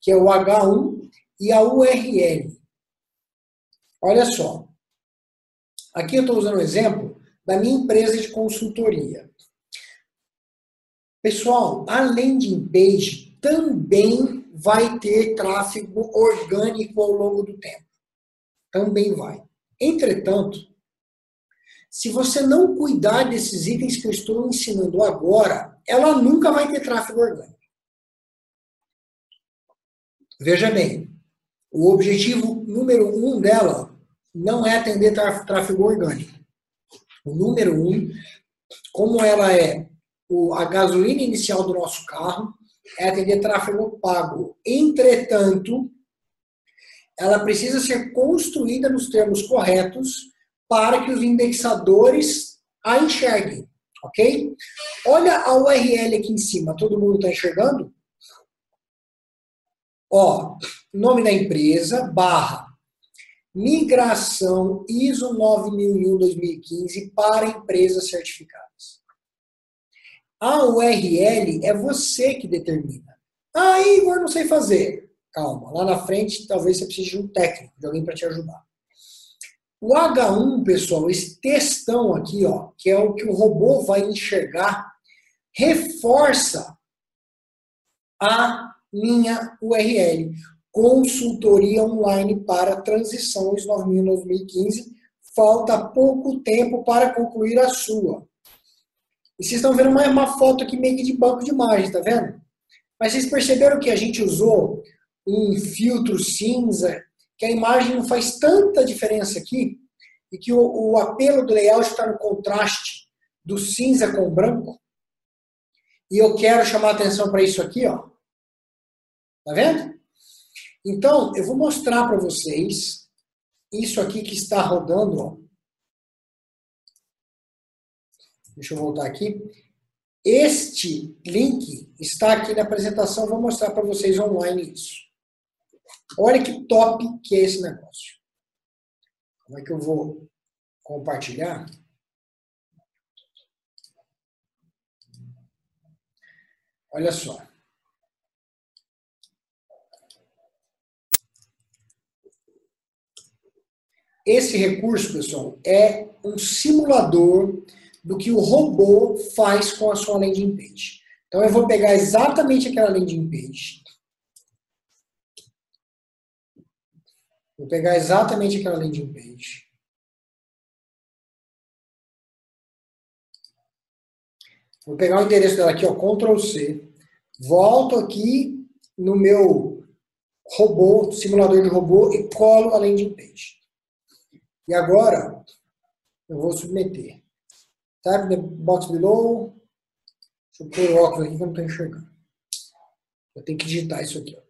que é o H1 e a URL. Olha só. Aqui eu estou usando o exemplo da minha empresa de consultoria. Pessoal, a landing page também vai ter tráfego orgânico ao longo do tempo. Também vai. Entretanto, se você não cuidar desses itens que eu estou ensinando agora, ela nunca vai ter tráfego orgânico. Veja bem, o objetivo número um dela não é atender tráfego orgânico. O número um, como ela é a gasolina inicial do nosso carro, é atender tráfego pago. Entretanto, ela precisa ser construída nos termos corretos para que os indexadores a enxerguem, ok? Olha a URL aqui em cima, todo mundo está enxergando? Ó, nome da empresa, barra, migração ISO 9001-2015 para empresas certificadas. A URL é você que determina. Ah, Igor, não sei fazer. Calma, lá na frente talvez você precise de um técnico, de alguém para te ajudar. O H1, pessoal, esse textão aqui, ó, que é o que o robô vai enxergar, reforça a minha URL. Consultoria online para transições 2015. Falta pouco tempo para concluir a sua. E vocês estão vendo uma, uma foto aqui meio que de banco de imagem, tá vendo? Mas vocês perceberam que a gente usou um filtro cinza que a imagem não faz tanta diferença aqui e que o, o apelo do layout está no contraste do cinza com o branco. E eu quero chamar atenção para isso aqui, ó. Tá vendo? Então, eu vou mostrar para vocês isso aqui que está rodando, ó. Deixa eu voltar aqui. Este link está aqui na apresentação, vou mostrar para vocês online isso. Olha que top que é esse negócio. Como é que eu vou compartilhar? Olha só. Esse recurso, pessoal, é um simulador do que o robô faz com a sua landing page. Então, eu vou pegar exatamente aquela landing page Vou pegar exatamente aquela landing page. Vou pegar o endereço dela aqui, ó, Ctrl C. Volto aqui no meu robô, simulador de robô e colo a landing page. E agora eu vou submeter. Type the box below. Deixa eu pôr o óculos aqui que eu não estou enxergando. Eu tenho que digitar isso aqui. Ó.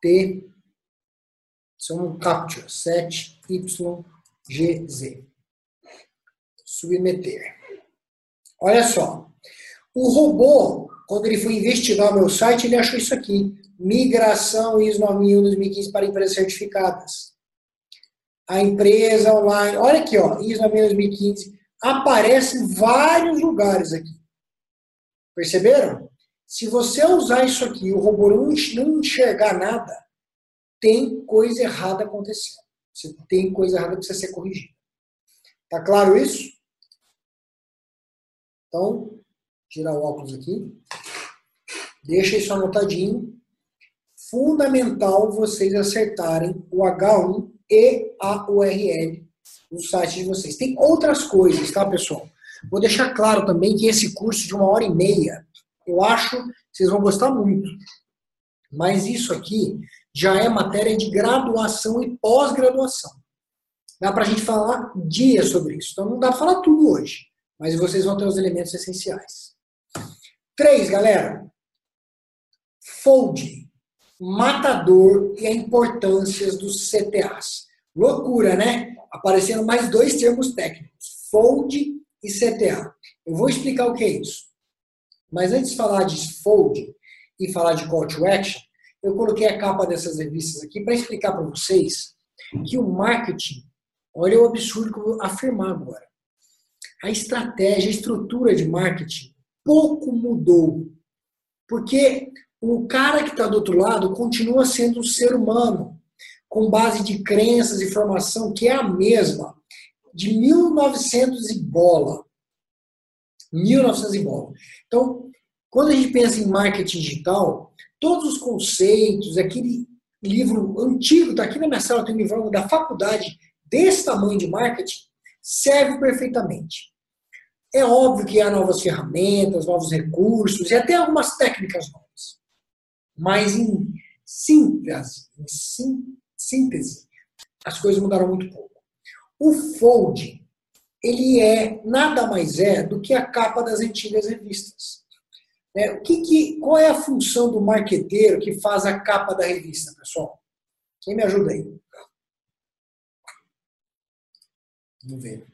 T são um captcha 7YGZ. Submeter. Olha só. O robô, quando ele foi investigar o meu site, ele achou isso aqui. Migração ISO 9001 2015 para empresas certificadas. A empresa online. Olha aqui, ó, ISO 9001 2015. Aparece em vários lugares aqui. Perceberam? Se você usar isso aqui o robô não enxergar nada, tem coisa errada acontecendo. Você tem coisa errada que precisa ser corrigida. Tá claro isso? Então, tirar o óculos aqui. Deixa isso anotadinho. Fundamental vocês acertarem o H1 e a URL no site de vocês. Tem outras coisas, tá, pessoal? Vou deixar claro também que esse curso de uma hora e meia, eu acho que vocês vão gostar muito. Mas isso aqui já é matéria de graduação e pós-graduação. Dá para a gente falar dias sobre isso. Então não dá para falar tudo hoje, mas vocês vão ter os elementos essenciais. Três, galera. Fold, matador e a importância dos CTAs. Loucura, né? Aparecendo mais dois termos técnicos, fold e CTA. Eu vou explicar o que é isso. Mas antes de falar de fold e falar de call to action, eu coloquei a capa dessas revistas aqui para explicar para vocês que o marketing, olha o absurdo que eu vou afirmar agora. A estratégia, a estrutura de marketing pouco mudou. Porque o cara que está do outro lado continua sendo um ser humano, com base de crenças e formação que é a mesma, de 1900 e bola. 1900 e bola. Então, Quando a gente pensa em marketing digital, todos os conceitos, aquele livro antigo, está aqui na minha sala, tem um livro da faculdade desse tamanho de marketing, serve perfeitamente. É óbvio que há novas ferramentas, novos recursos e até algumas técnicas novas. Mas em síntese, em síntese as coisas mudaram muito pouco. O Fold, ele é nada mais é do que a capa das antigas revistas. É, o que, que, qual é a função do marqueteiro que faz a capa da revista, pessoal? Quem me ajuda aí? Vamos ver.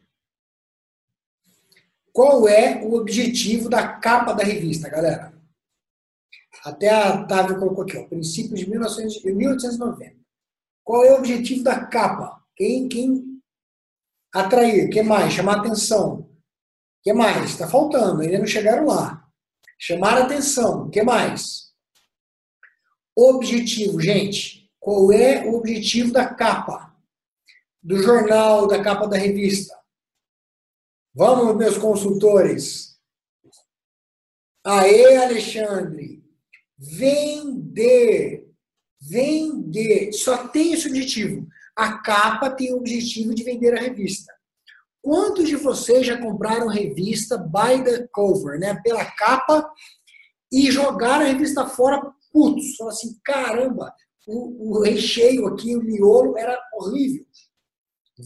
Qual é o objetivo da capa da revista, galera? Até a Távia colocou aqui, ó, princípios de 1890. Qual é o objetivo da capa? Quem, quem atrair? que mais? Chamar atenção. que mais? Está faltando, ainda não chegaram lá. Chamar atenção. que mais? Objetivo, gente. Qual é o objetivo da capa? Do jornal, da capa da revista? Vamos, meus consultores. Aê, Alexandre. Vender. Vender. Só tem esse objetivo. A capa tem o objetivo de vender a revista. Quantos de vocês já compraram revista by the cover, né? Pela capa e jogaram a revista fora putos. Falaram assim, caramba, o, o recheio aqui, o miolo era horrível.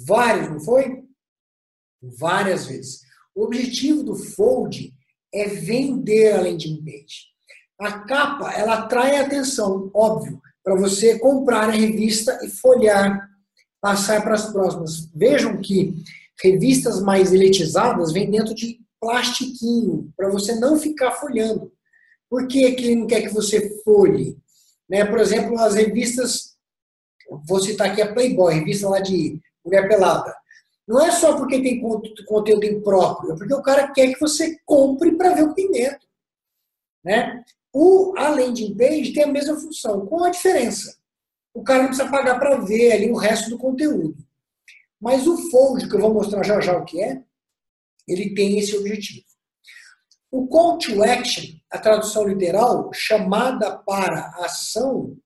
Vários, não foi? várias vezes. O objetivo do fold é vender a landing page. A capa, ela atrai atenção, óbvio, para você comprar a revista e folhear, passar para as próximas. Vejam que revistas mais elitizadas vêm dentro de plastiquinho, para você não ficar folhando. Por que, que ele não quer que você folhe? Né? Por exemplo, as revistas, vou citar aqui a Playboy, revista lá de mulher pelada. Não é só porque tem conteúdo impróprio, é porque o cara quer que você compre para ver o que tem dentro. Né? O, a landing page tem a mesma função, com a diferença. O cara não precisa pagar para ver ali o resto do conteúdo. Mas o fold, que eu vou mostrar já já o que é, ele tem esse objetivo. O call to action, a tradução literal, chamada para ação,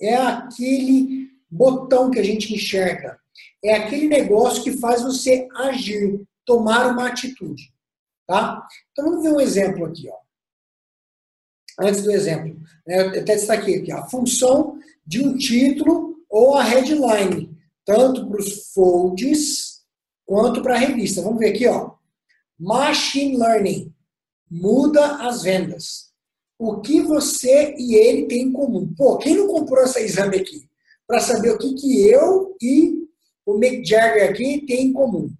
é aquele botão que a gente enxerga é aquele negócio que faz você agir, tomar uma atitude. Tá? Então vamos ver um exemplo aqui. Ó. Antes do exemplo, né, eu até destaquei aqui, a função de um título ou a headline, tanto para os folds quanto para a revista. Vamos ver aqui, ó. Machine Learning muda as vendas. O que você e ele têm em comum? Pô, quem não comprou essa exame aqui? Para saber o que, que eu e o Mick Jagger aqui tem em comum.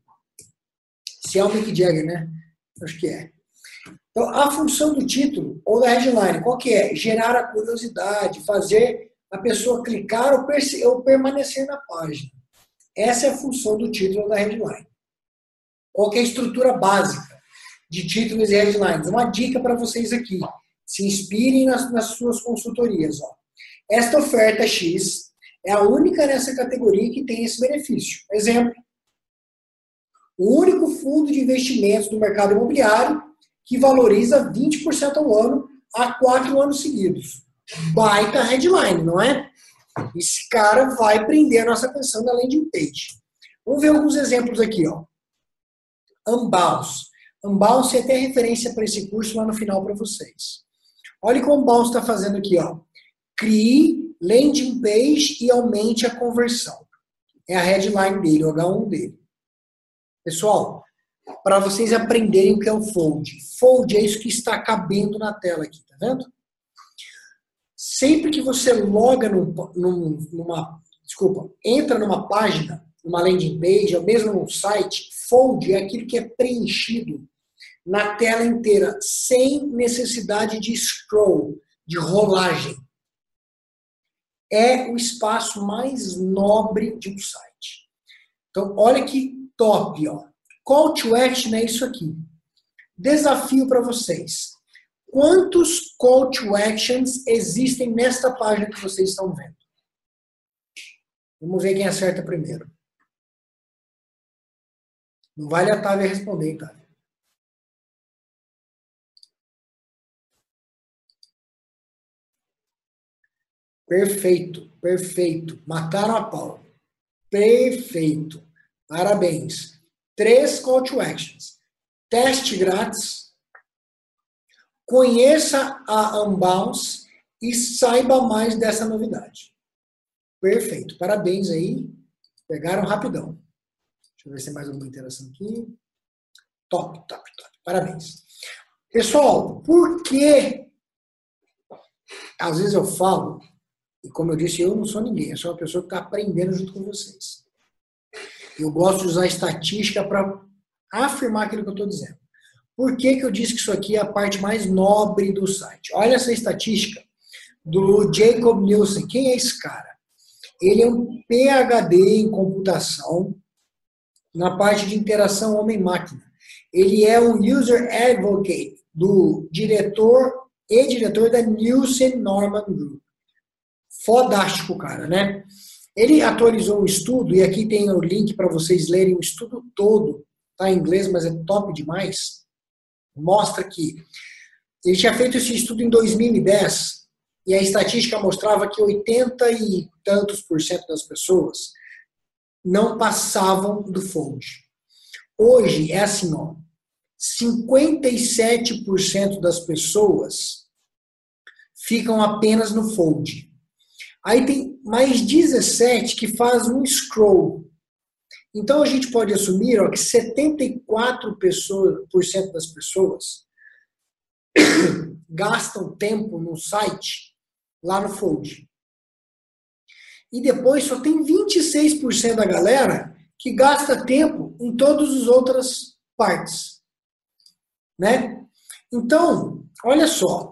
Se é o Mick Jagger, né? Acho que é. Então, a função do título ou da headline, qual que é? Gerar a curiosidade, fazer a pessoa clicar ou, ou permanecer na página. Essa é a função do título da headline. Qual é a estrutura básica de títulos e headlines? Uma dica para vocês aqui. Se inspirem nas, nas suas consultorias. Ó. Esta oferta X é a única nessa categoria que tem esse benefício. Exemplo: o único fundo de investimentos do mercado imobiliário que valoriza 20% ao ano há quatro anos seguidos. Baita headline, não é? Esse cara vai prender a nossa atenção na landing page. Vamos ver alguns exemplos aqui, ó. Unbounce. Unbounce é até referência para esse curso lá no final para vocês. Olha como o Unbounce está fazendo aqui, ó. Crie landing page e aumente a conversão. É a headline dele, o H1 dele. Pessoal, para vocês aprenderem o que é o fold. Fold é isso que está cabendo na tela aqui, tá vendo? Sempre que você loga num, num, numa, desculpa, entra numa página, numa landing page, ou mesmo num site, fold é aquilo que é preenchido na tela inteira, sem necessidade de scroll, de rolagem é o espaço mais nobre de um site. Então, olha que top, ó. Call to action é isso aqui. Desafio para vocês quantos call to actions existem nesta página que vocês estão vendo. Vamos ver quem acerta primeiro. Não vale a Tavia responder, Tavia. Perfeito, perfeito. Mataram a pau. Perfeito. Parabéns. Três call to actions. Teste grátis Conheça a Unbounce e saiba mais dessa novidade. Perfeito. Parabéns aí. Pegaram rapidão. Deixa eu ver se tem mais alguma interação aqui. Top, top, top. Parabéns. Pessoal, por que às vezes eu falo, e como eu disse, eu não sou ninguém, eu sou uma pessoa que está aprendendo junto com vocês. Eu gosto de usar estatística para afirmar aquilo que eu estou dizendo. Por que, que eu disse que isso aqui é a parte mais nobre do site? Olha essa estatística do Jacob Nielsen. Quem é esse cara? Ele é um PhD em computação na parte de interação homem-máquina. Ele é um user advocate do diretor e diretor da Nielsen Norman Group. Fodástico, cara, né? Ele atualizou um estudo, e aqui tem o link para vocês lerem o estudo todo, tá em inglês, mas é top demais. Mostra que ele tinha feito esse estudo em 2010, e a estatística mostrava que 80 e tantos por cento das pessoas não passavam do fold. Hoje é assim, ó, 57% das pessoas ficam apenas no fold. Aí tem mais 17 que faz um scroll. Então a gente pode assumir ó, que 74% pessoas, por cento das pessoas gastam tempo no site lá no Fold. E depois só tem 26% da galera que gasta tempo em todas as outras partes. Né? Então, olha só,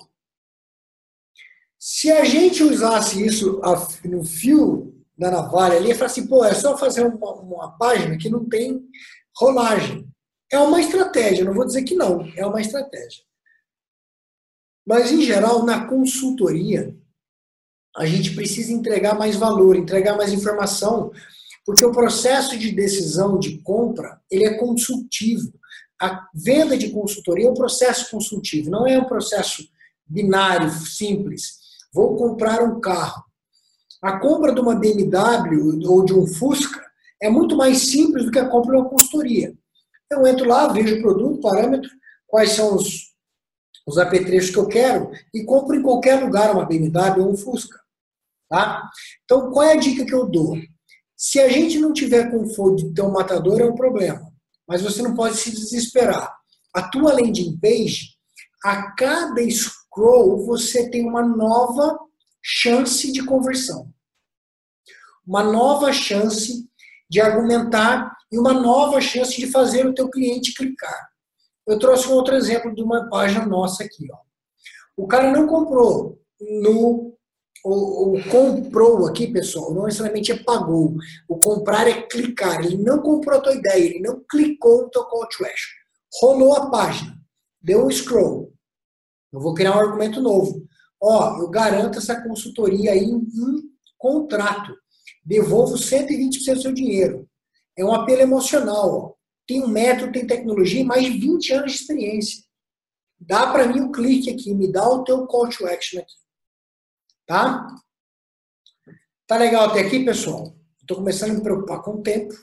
se a gente usasse isso no fio da navalha ali, e falasse assim, pô, é só fazer uma, uma página que não tem rolagem. É uma estratégia, não vou dizer que não, é uma estratégia. Mas, em geral, na consultoria, a gente precisa entregar mais valor, entregar mais informação, porque o processo de decisão de compra, ele é consultivo. A venda de consultoria é um processo consultivo, não é um processo binário, simples vou comprar um carro. A compra de uma BMW ou de um Fusca é muito mais simples do que a compra de uma consultoria. Eu entro lá, vejo o produto, parâmetro, quais são os, os apetrechos que eu quero e compro em qualquer lugar uma BMW ou um Fusca. Tá? Então, qual é a dica que eu dou? Se a gente não tiver com de ter um matador, é um problema. Mas você não pode se desesperar. A tua landing page, a cada scroll, você tem uma nova chance de conversão. Uma nova chance de argumentar e uma nova chance de fazer o teu cliente clicar. Eu trouxe um outro exemplo de uma página nossa aqui. Ó. O cara não comprou no ou, comprou aqui, pessoal, não necessariamente é pagou. O comprar é clicar. Ele não comprou a tua ideia, ele não clicou no teu call to action. Rolou a página, deu um scroll, eu vou criar um argumento novo. Ó, eu garanto essa consultoria aí em um contrato. Devolvo 120% do seu dinheiro. É um apelo emocional. Tem um método, tem tecnologia e mais de 20 anos de experiência. Dá para mim um clique aqui, me dá o teu call to action aqui. Tá? Tá legal até aqui, pessoal? Estou começando a me preocupar com o tempo.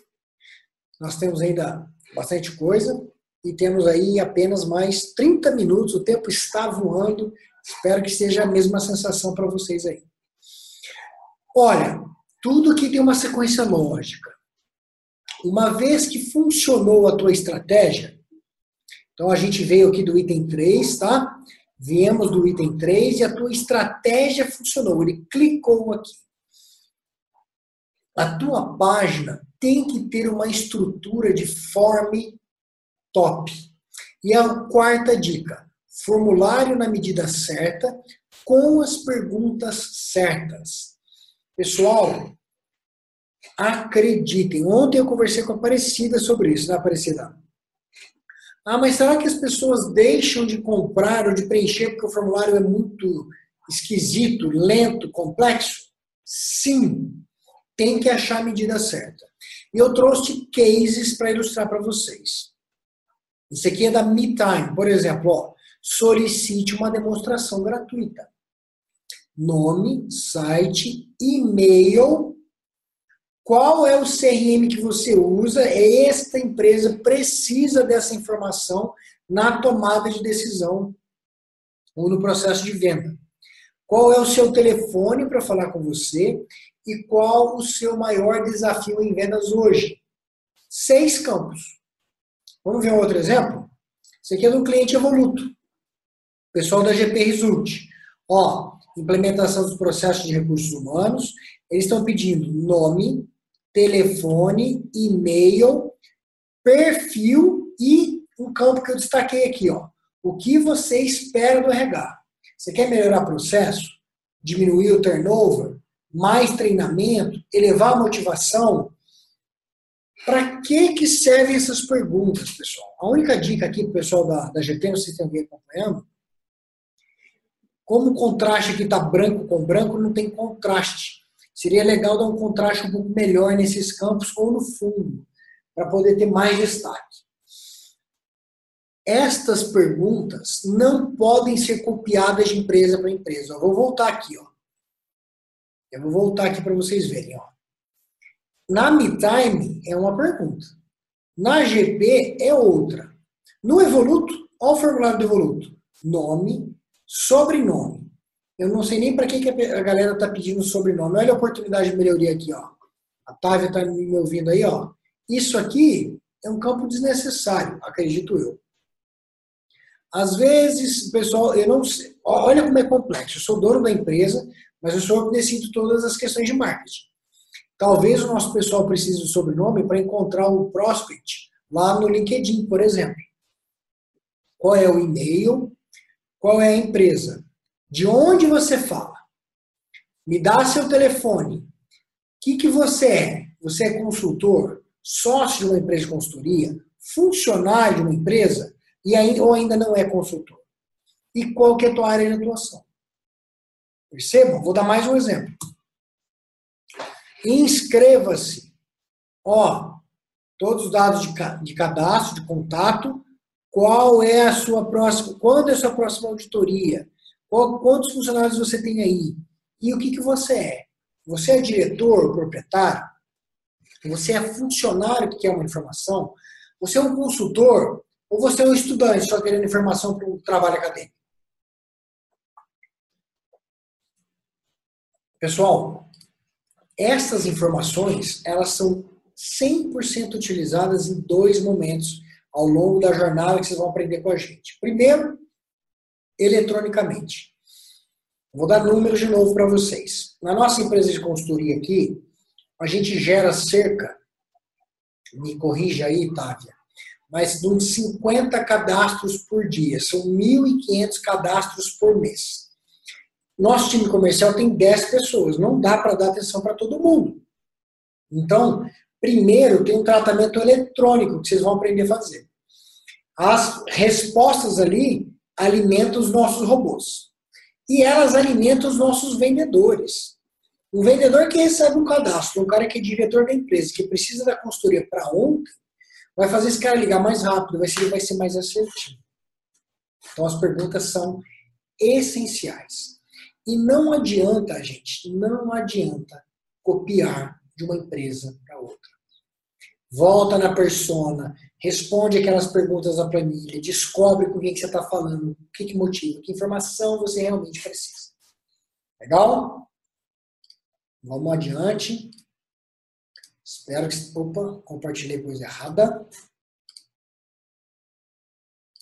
Nós temos ainda bastante coisa e temos aí apenas mais 30 minutos. O tempo está voando. Espero que seja a mesma sensação para vocês aí. Olha, tudo que tem uma sequência lógica. Uma vez que funcionou a tua estratégia, então a gente veio aqui do item 3, tá? Viemos do item 3 e a tua estratégia funcionou. Ele clicou aqui. A tua página tem que ter uma estrutura de form top. E a quarta dica: formulário na medida certa, com as perguntas certas. Pessoal, acreditem. Ontem eu conversei com a Aparecida sobre isso, né, Aparecida? Ah, mas será que as pessoas deixam de comprar ou de preencher porque o formulário é muito esquisito, lento, complexo? Sim, tem que achar a medida certa. E eu trouxe cases para ilustrar para vocês. Isso aqui é da MeTime. Por exemplo, ó, solicite uma demonstração gratuita. Nome, site, e-mail, qual é o CRM que você usa, esta empresa precisa dessa informação na tomada de decisão ou no processo de venda. Qual é o seu telefone para falar com você e qual o seu maior desafio em vendas hoje? Seis campos. Vamos ver um outro exemplo? Esse aqui é do cliente Evoluto. Pessoal da GP Result. Ó, implementação dos processos de recursos humanos. Eles estão pedindo nome, telefone, e-mail, perfil e um campo que eu destaquei aqui, ó. O que você espera do RH? Você quer melhorar o processo? Diminuir o turnover? Mais treinamento? Elevar a motivação? Para que, que servem essas perguntas, pessoal? A única dica aqui para o pessoal da, da GP, não sei se tem alguém acompanhando, como o contraste aqui está branco com branco, não tem contraste. Seria legal dar um contraste um pouco melhor nesses campos ou no fundo, para poder ter mais destaque. Estas perguntas não podem ser copiadas de empresa para empresa. Eu vou voltar aqui, ó. Eu vou voltar aqui para vocês verem, ó. Na MeTime é uma pergunta. Na GP é outra. No Evoluto, olha o formulário do Evoluto. Nome, sobrenome. Eu não sei nem para que, que a galera está pedindo sobrenome. Olha a oportunidade de melhoria aqui, ó. A Távia está me ouvindo aí, ó. Isso aqui é um campo desnecessário, acredito eu. Às vezes, pessoal, eu não sei. Olha como é complexo. Eu sou dono da empresa, mas eu sou que decido todas as questões de marketing. Talvez o nosso pessoal precise do sobrenome para encontrar o prospect lá no LinkedIn, por exemplo. Qual é o e-mail? Qual é a empresa? De onde você fala? Me dá seu telefone. O que, que você é? Você é consultor? Sócio de uma empresa de consultoria? Funcionário de uma empresa? E ainda, ou ainda não é consultor? E qual que é a tua área de atuação? Percebam? Vou dar mais um exemplo. Inscreva-se. Ó, todos os dados de, de cadastro, de contato, qual é a sua próxima, quando é a sua próxima auditoria, qual, quantos funcionários você tem aí, e o que, que você é. Você é diretor, proprietário? Você é funcionário que quer uma informação? Você é um consultor? Ou você é um estudante só querendo informação para um trabalho acadêmico? Pessoal, essas informações, elas são 100% utilizadas em dois momentos ao longo da jornada que vocês vão aprender com a gente. Primeiro, eletronicamente. Vou dar números de novo para vocês. Na nossa empresa de consultoria aqui, a gente gera cerca, me corrija aí, Távia, mas de uns 50 cadastros por dia. São 1.500 cadastros por mês. Nosso time comercial tem 10 pessoas, não dá para dar atenção para todo mundo. Então, primeiro tem um tratamento eletrônico que vocês vão aprender a fazer. As respostas ali alimentam os nossos robôs. E elas alimentam os nossos vendedores. O vendedor que recebe um cadastro, um cara que é diretor da empresa, que precisa da consultoria para ontem, vai fazer esse cara ligar mais rápido, vai ser, vai ser mais assertivo. Então as perguntas são essenciais. E não adianta, gente, não adianta copiar de uma empresa. Volta na persona, responde aquelas perguntas da planilha, descobre com quem que você está falando, o que, que motiva, que informação você realmente precisa. Legal? Vamos adiante. Espero que. Opa, compartilhei coisa errada.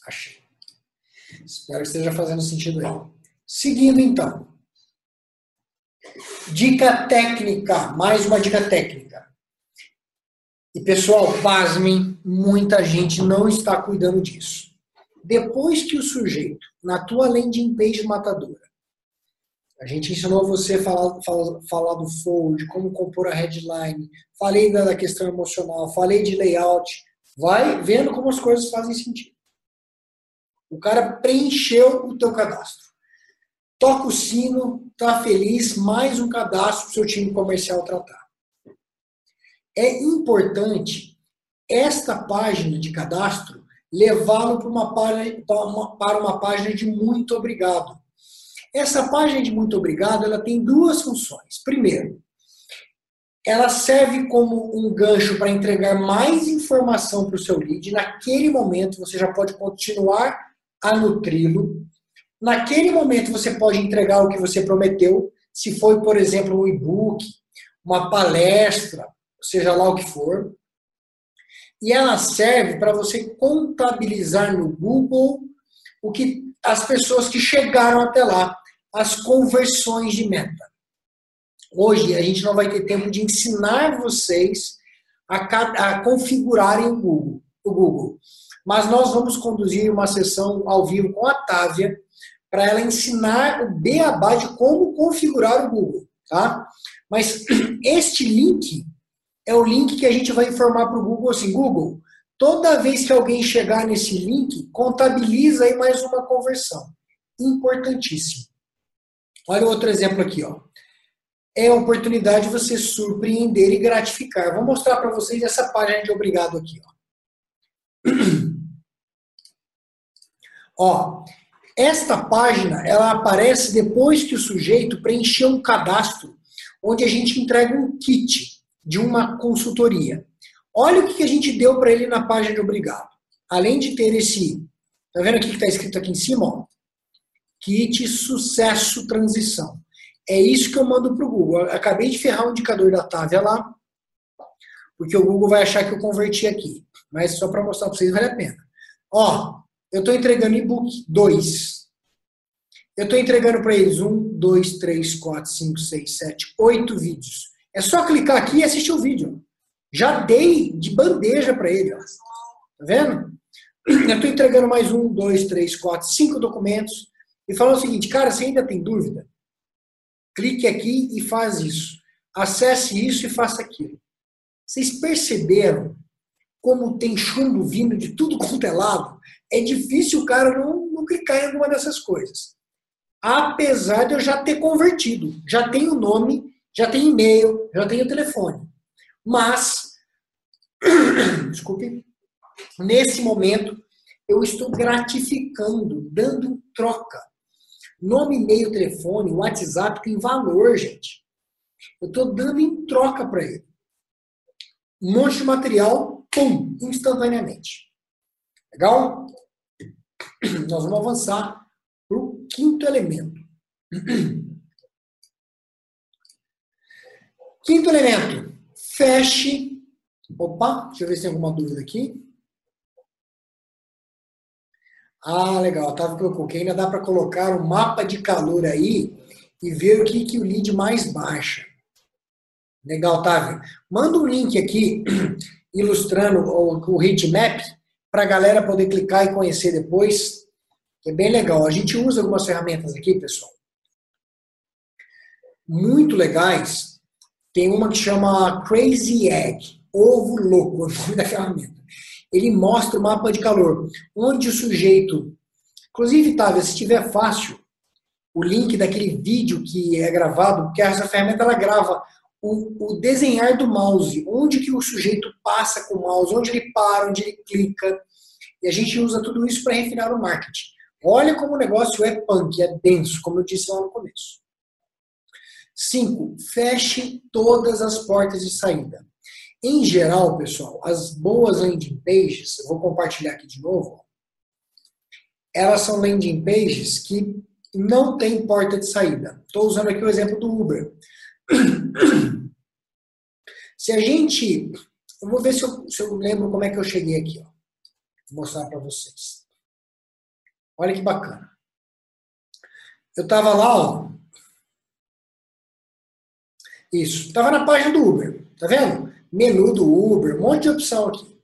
Achei. Espero que esteja fazendo sentido aí. Seguindo então. Dica técnica, mais uma dica técnica. E pessoal, pasmem, muita gente não está cuidando disso. Depois que o sujeito, na tua landing page matadora, a gente ensinou você a falar, falar, falar do fold, como compor a headline, falei da questão emocional, falei de layout, vai vendo como as coisas fazem sentido. O cara preencheu o teu cadastro toca o sino, tá feliz, mais um cadastro para o seu time comercial tratar. É importante esta página de cadastro levá-lo para uma, para uma página de muito obrigado. Essa página de muito obrigado, ela tem duas funções. Primeiro, ela serve como um gancho para entregar mais informação para o seu lead. Naquele momento, você já pode continuar a nutri-lo. Naquele momento, você pode entregar o que você prometeu. Se foi, por exemplo, um e-book, uma palestra, seja lá o que for. E ela serve para você contabilizar no Google o que as pessoas que chegaram até lá, as conversões de meta. Hoje a gente não vai ter tempo de ensinar vocês a, a configurarem o Google, o Google, mas nós vamos conduzir uma sessão ao vivo com a Távia para ela ensinar o beabá de como configurar o Google, tá? Mas este link é o link que a gente vai informar para o Google assim, Google, toda vez que alguém chegar nesse link, contabiliza aí mais uma conversão. Importantíssimo. Olha outro exemplo aqui, ó é a oportunidade de você surpreender e gratificar. Vou mostrar para vocês essa página de obrigado aqui. Ó. ó, esta página ela aparece depois que o sujeito preencheu um cadastro, onde a gente entrega um kit de uma consultoria. Olha o que a gente deu para ele na página de obrigado. Além de ter esse, tá vendo aqui que está escrito aqui em cima, ó, kit sucesso transição. É isso que eu mando para o Google. Eu acabei de ferrar o indicador da Távia lá, porque o Google vai achar que eu converti aqui. Mas só para mostrar para vocês, vale a pena. Ó, eu estou entregando e-book 2. Eu estou entregando para eles 1, 2, 3, 4, 5, 6, 7, 8 vídeos. É só clicar aqui e assistir o vídeo. Já dei de bandeja para ele. Ó. Tá vendo? Eu estou entregando mais um, dois, três, quatro, cinco documentos e falando o seguinte, cara, você ainda tem dúvida? Clique aqui e faz isso. Acesse isso e faça aquilo. Vocês perceberam como tem chumbo vindo de tudo quanto é lado? É difícil o cara não, não clicar em alguma dessas coisas. Apesar de eu já ter convertido. Já tenho nome, já tenho e-mail, já tenho telefone. Mas, desculpe, nesse momento eu estou gratificando, dando troca. Nome, e-mail, telefone, WhatsApp tem valor, gente. Eu estou dando em troca para ele. Um monte de material, pum, instantaneamente. Legal? Nós vamos avançar para o quinto elemento. Quinto elemento. Feche. Opa, deixa eu ver se tem alguma dúvida aqui. Ah, legal. Tava que eu coloquei. Ainda dá para colocar um mapa de calor aí e ver o que, que o lead mais baixa. Legal, Távio. Manda um link aqui ilustrando o, o heat map para a galera poder clicar e conhecer depois. é bem legal. A gente usa algumas ferramentas aqui, pessoal. Muito legais. Tem uma que chama Crazy Egg, ovo louco, é o nome da ferramenta ele mostra o mapa de calor, onde o sujeito, inclusive, Távia, se estiver fácil, o link daquele vídeo que é gravado, porque essa ferramenta ela grava o, o, desenhar do mouse, onde que o sujeito passa com o mouse, onde ele para, onde ele clica, e a gente usa tudo isso para refinar o marketing. Olha como o negócio é punk, é denso, como eu disse lá no começo. 5. Feche todas as portas de saída. Em geral, pessoal, as boas landing pages, eu vou compartilhar aqui de novo, elas são landing pages que não tem porta de saída. Estou usando aqui o exemplo do Uber. Se a gente. Eu vou ver se eu, se eu lembro como é que eu cheguei aqui. Ó. Vou mostrar para vocês. Olha que bacana. Eu estava lá, ó. Isso. Estava na página do Uber. Tá vendo? menu do Uber, um monte de opção aqui.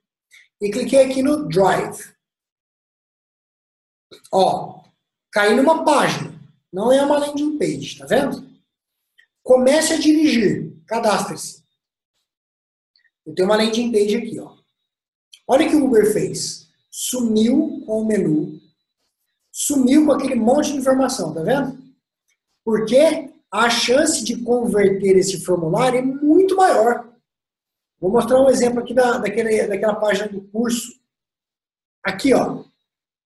E cliquei aqui no Drive. Ó, caí numa página. Não é uma landing page, tá vendo? Comece a dirigir. Cadastre-se. Eu tenho uma landing page aqui, ó. Olha o que o Uber fez. Sumiu com o menu. Sumiu com aquele monte de informação, tá vendo? Porque a chance de converter esse formulário é muito maior. Vou mostrar um exemplo aqui da, daquele, daquela página do curso. Aqui, ó.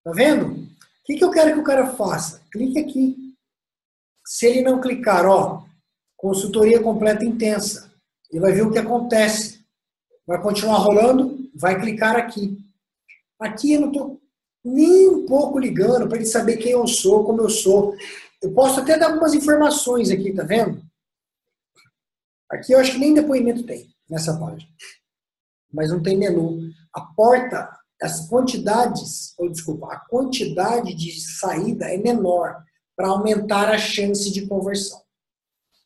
Tá vendo? O que, que eu quero que o cara faça? Clique aqui. Se ele não clicar, ó, consultoria completa intensa, ele vai ver o que acontece. Vai continuar rolando, vai clicar aqui. Aqui eu não estou nem um pouco ligando para ele saber quem eu sou, como eu sou. Eu posso até dar algumas informações aqui, tá vendo? Aqui eu acho que nem depoimento tem nessa página. Mas não tem menu. A porta, as quantidades, ou desculpa, a quantidade de saída é menor para aumentar a chance de conversão.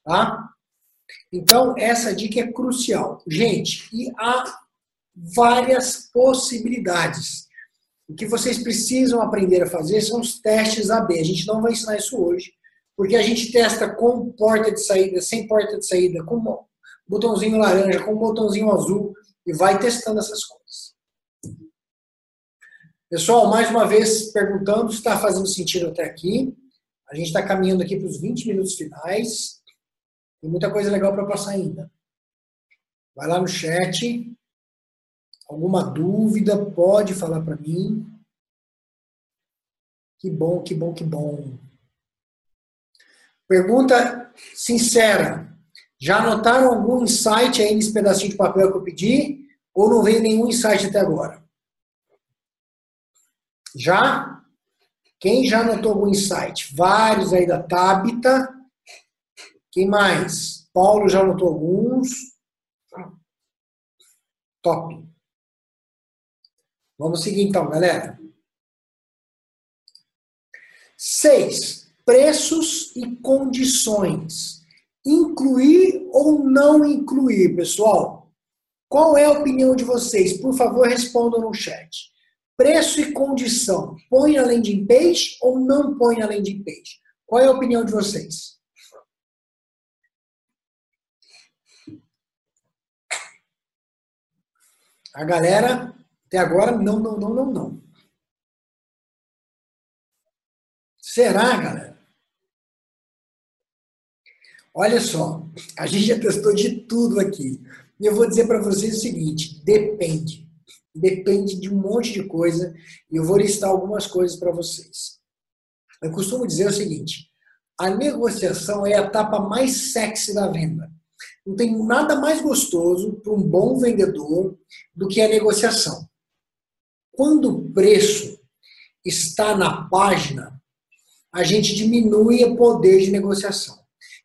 Tá? Então, essa dica é crucial. Gente, e há várias possibilidades. O que vocês precisam aprender a fazer são os testes AB. A gente não vai ensinar isso hoje, porque a gente testa com porta de saída, sem porta de saída, com botãozinho laranja, com botãozinho azul, e vai testando essas coisas. Pessoal, mais uma vez perguntando se está fazendo sentido até aqui. A gente está caminhando aqui para os 20 minutos finais. Tem muita coisa legal para passar ainda. Vai lá no chat. Alguma dúvida, pode falar para mim. Que bom, que bom, que bom. Pergunta sincera. Já anotaram algum insight aí nesse pedacinho de papel que eu pedi? Ou não veio nenhum insight até agora? Já? Quem já anotou algum insight? Vários aí da Tabita. Quem mais? Paulo já anotou alguns. Top. Vamos seguir então, galera. Seis, preços e condições. Incluir ou não incluir, pessoal? Qual é a opinião de vocês? Por favor, respondam no chat. Preço e condição. Põe na landing page ou não põe na landing page? Qual é a opinião de vocês? A galera, até agora, não, não, não, não, não. Será, galera? Olha só, a gente já testou de tudo aqui. E eu vou dizer para vocês o seguinte: depende. Depende de um monte de coisa. E eu vou listar algumas coisas para vocês. Eu costumo dizer o seguinte: a negociação é a etapa mais sexy da venda. Não tem nada mais gostoso para um bom vendedor do que a negociação. Quando o preço está na página, a gente diminui o poder de negociação.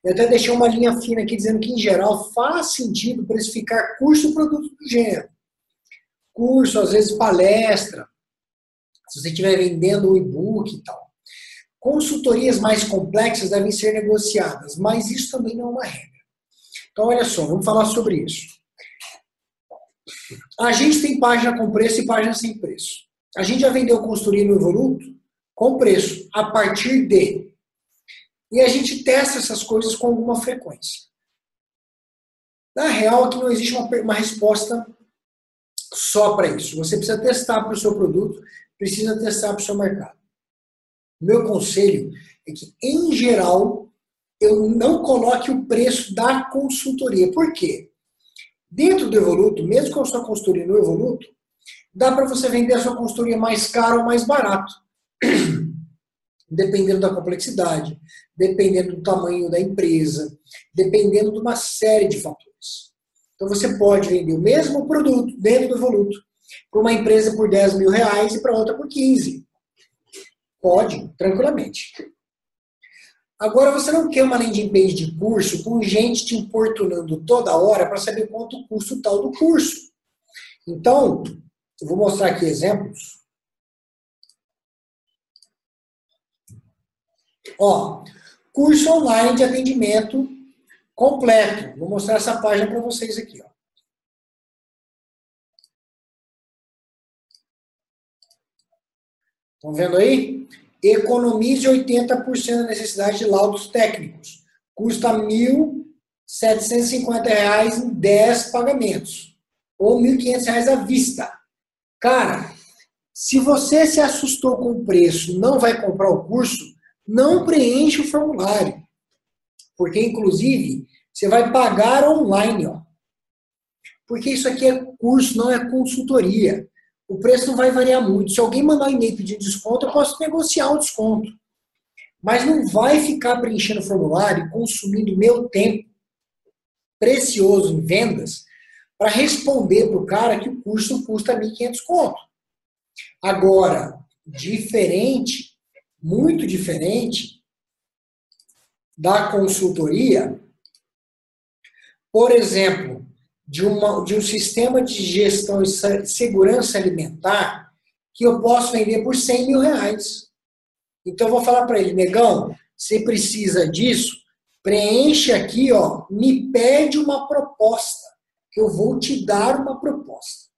Eu até deixei uma linha fina aqui dizendo que, em geral, faz sentido precificar curso produto do gênero. Curso, às vezes palestra, se você estiver vendendo um e-book e tal. Consultorias mais complexas devem ser negociadas, mas isso também não é uma regra. Então, olha só, vamos falar sobre isso. A gente tem página com preço e página sem preço. A gente já vendeu consultoria no Evoluto com preço, a partir de. E a gente testa essas coisas com alguma frequência. Na real, aqui não existe uma, uma resposta só para isso. Você precisa testar para o seu produto, precisa testar para o seu mercado. Meu conselho é que, em geral, eu não coloque o preço da consultoria. Por quê? Dentro do Evoluto, mesmo com a sua consultoria no Evoluto, dá para você vender a sua consultoria mais caro ou mais barato. Dependendo da complexidade, dependendo do tamanho da empresa, dependendo de uma série de fatores. Então você pode vender o mesmo produto dentro do Evoluto para uma empresa por 10 mil reais e para outra por 15. Pode, tranquilamente. Agora, você não quer uma landing page de curso com gente te importunando toda hora para saber quanto custa o tal do curso. Então, eu vou mostrar aqui exemplos. Ó, curso online de atendimento completo. Vou mostrar essa página para vocês aqui. Ó. Estão vendo aí? Economize 80% da necessidade de laudos técnicos. Custa R$ 1.750 em 10 pagamentos. Ou R$ 1.500 à vista. Cara, se você se assustou com o preço não vai comprar o curso, não preencha o formulário. Porque, inclusive, você vai pagar online. Ó. Porque isso aqui é curso, não é consultoria o preço não vai variar muito. Se alguém mandar um e-mail pedindo desconto, eu posso negociar o desconto. mas não vai ficar preenchendo formulário, consumindo meu tempo precioso em vendas para responder para o cara que o curso custa 1.500 conto. Agora, diferente, muito diferente da consultoria, por exemplo, de, uma, de um sistema de gestão e segurança alimentar que eu posso vender por 100 mil reais. Então, eu vou falar para ele, negão, você precisa disso, preenche aqui, ó, me pede uma proposta, que eu vou te dar uma proposta.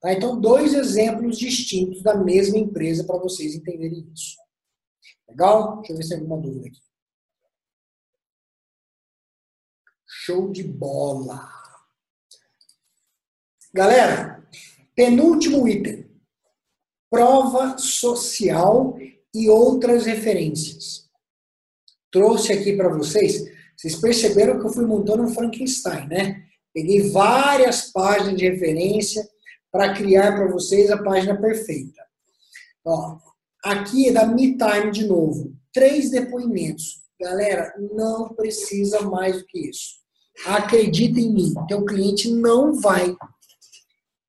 Tá? Então, dois exemplos distintos da mesma empresa para vocês entenderem isso. Legal? Deixa eu ver se tem alguma dúvida aqui. Show de bola! Galera, penúltimo item. Prova social e outras referências. Trouxe aqui para vocês. Vocês perceberam que eu fui montando um Frankenstein, né? Peguei várias páginas de referência para criar para vocês a página perfeita. Ó, aqui é da MeTime de novo. Três depoimentos. Galera, não precisa mais do que isso. Acredita em mim, teu cliente não vai,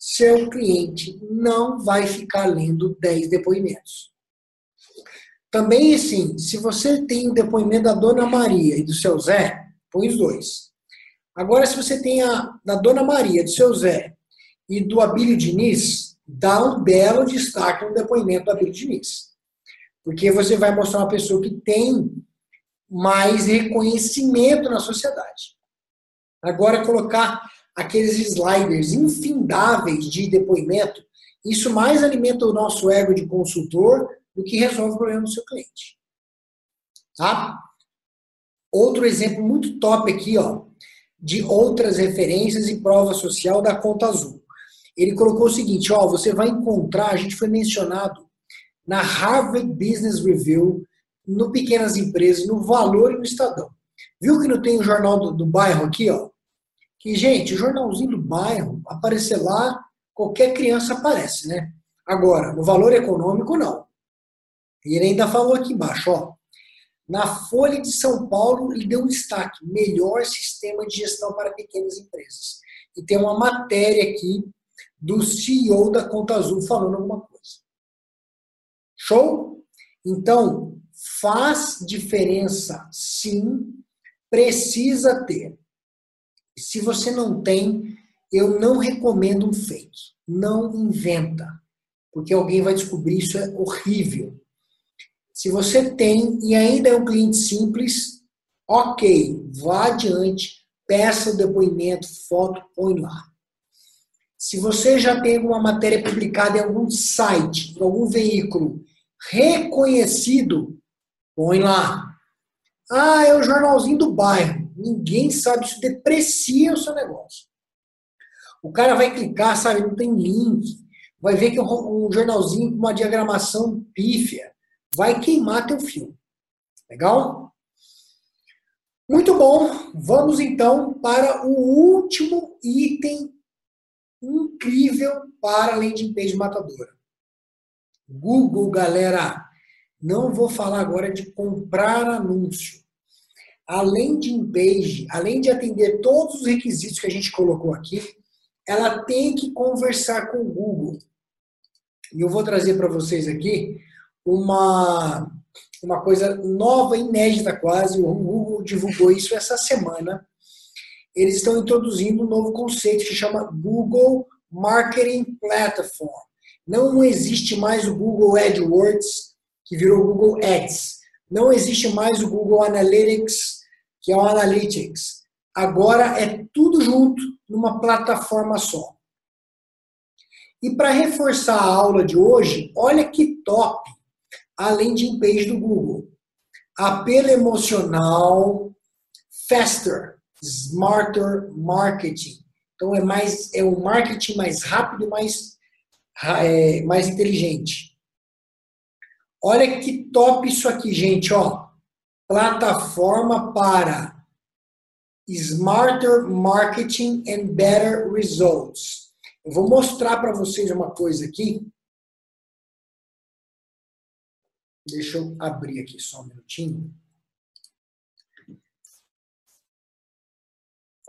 seu cliente não vai ficar lendo 10 depoimentos. Também, assim, se você tem o depoimento da Dona Maria e do seu Zé, põe os dois. Agora, se você tem a da Dona Maria, do seu Zé e do Abílio Diniz, dá um belo destaque no depoimento do Abílio Diniz. Porque você vai mostrar uma pessoa que tem mais reconhecimento na sociedade. Agora, colocar aqueles sliders infindáveis de depoimento, isso mais alimenta o nosso ego de consultor do que resolve o problema do seu cliente. Tá? Outro exemplo muito top aqui, ó, de outras referências e prova social da Conta Azul. Ele colocou o seguinte, ó, você vai encontrar, a gente foi mencionado na Harvard Business Review, no Pequenas Empresas, no Valor e no Estadão. Viu que não tem o jornal do, do bairro aqui, ó? Que, gente, o jornalzinho do bairro, aparecer lá, qualquer criança aparece, né? Agora, no valor econômico, não. E ele ainda falou aqui embaixo, ó. Na Folha de São Paulo, ele deu um destaque: melhor sistema de gestão para pequenas empresas. E tem uma matéria aqui do CEO da Conta Azul falando alguma coisa. Show? Então, faz diferença sim, precisa ter. Se você não tem, eu não recomendo um fake. Não inventa, porque alguém vai descobrir isso é horrível. Se você tem e ainda é um cliente simples, ok, vá adiante, peça o depoimento, foto, põe lá. Se você já tem alguma matéria publicada em algum site, em algum veículo reconhecido, põe lá. Ah, é o jornalzinho do bairro. Ninguém sabe, isso deprecia o seu negócio. O cara vai clicar, sabe, não tem link, vai ver que é um jornalzinho com uma diagramação pífia, vai queimar teu filme. Legal? Muito bom. Vamos então para o último item incrível para a landing page matadora. Google, galera. Não vou falar agora de comprar anúncio além de page, além de atender todos os requisitos que a gente colocou aqui, ela tem que conversar com o Google. E eu vou trazer para vocês aqui uma, uma coisa nova, inédita quase. O Google divulgou isso essa semana. Eles estão introduzindo um novo conceito que chama Google Marketing Platform. Não existe mais o Google AdWords, que virou Google Ads. Não existe mais o Google Analytics, que é o Analytics. Agora é tudo junto numa plataforma só. E para reforçar a aula de hoje, olha que top a landing page do Google. Apelo emocional, faster, smarter marketing. Então é mais é um marketing mais rápido, mais é, mais inteligente. Olha que top isso aqui, gente, ó plataforma para Smarter Marketing and Better Results. Eu vou mostrar para vocês uma coisa aqui. Deixa eu abrir aqui só um minutinho.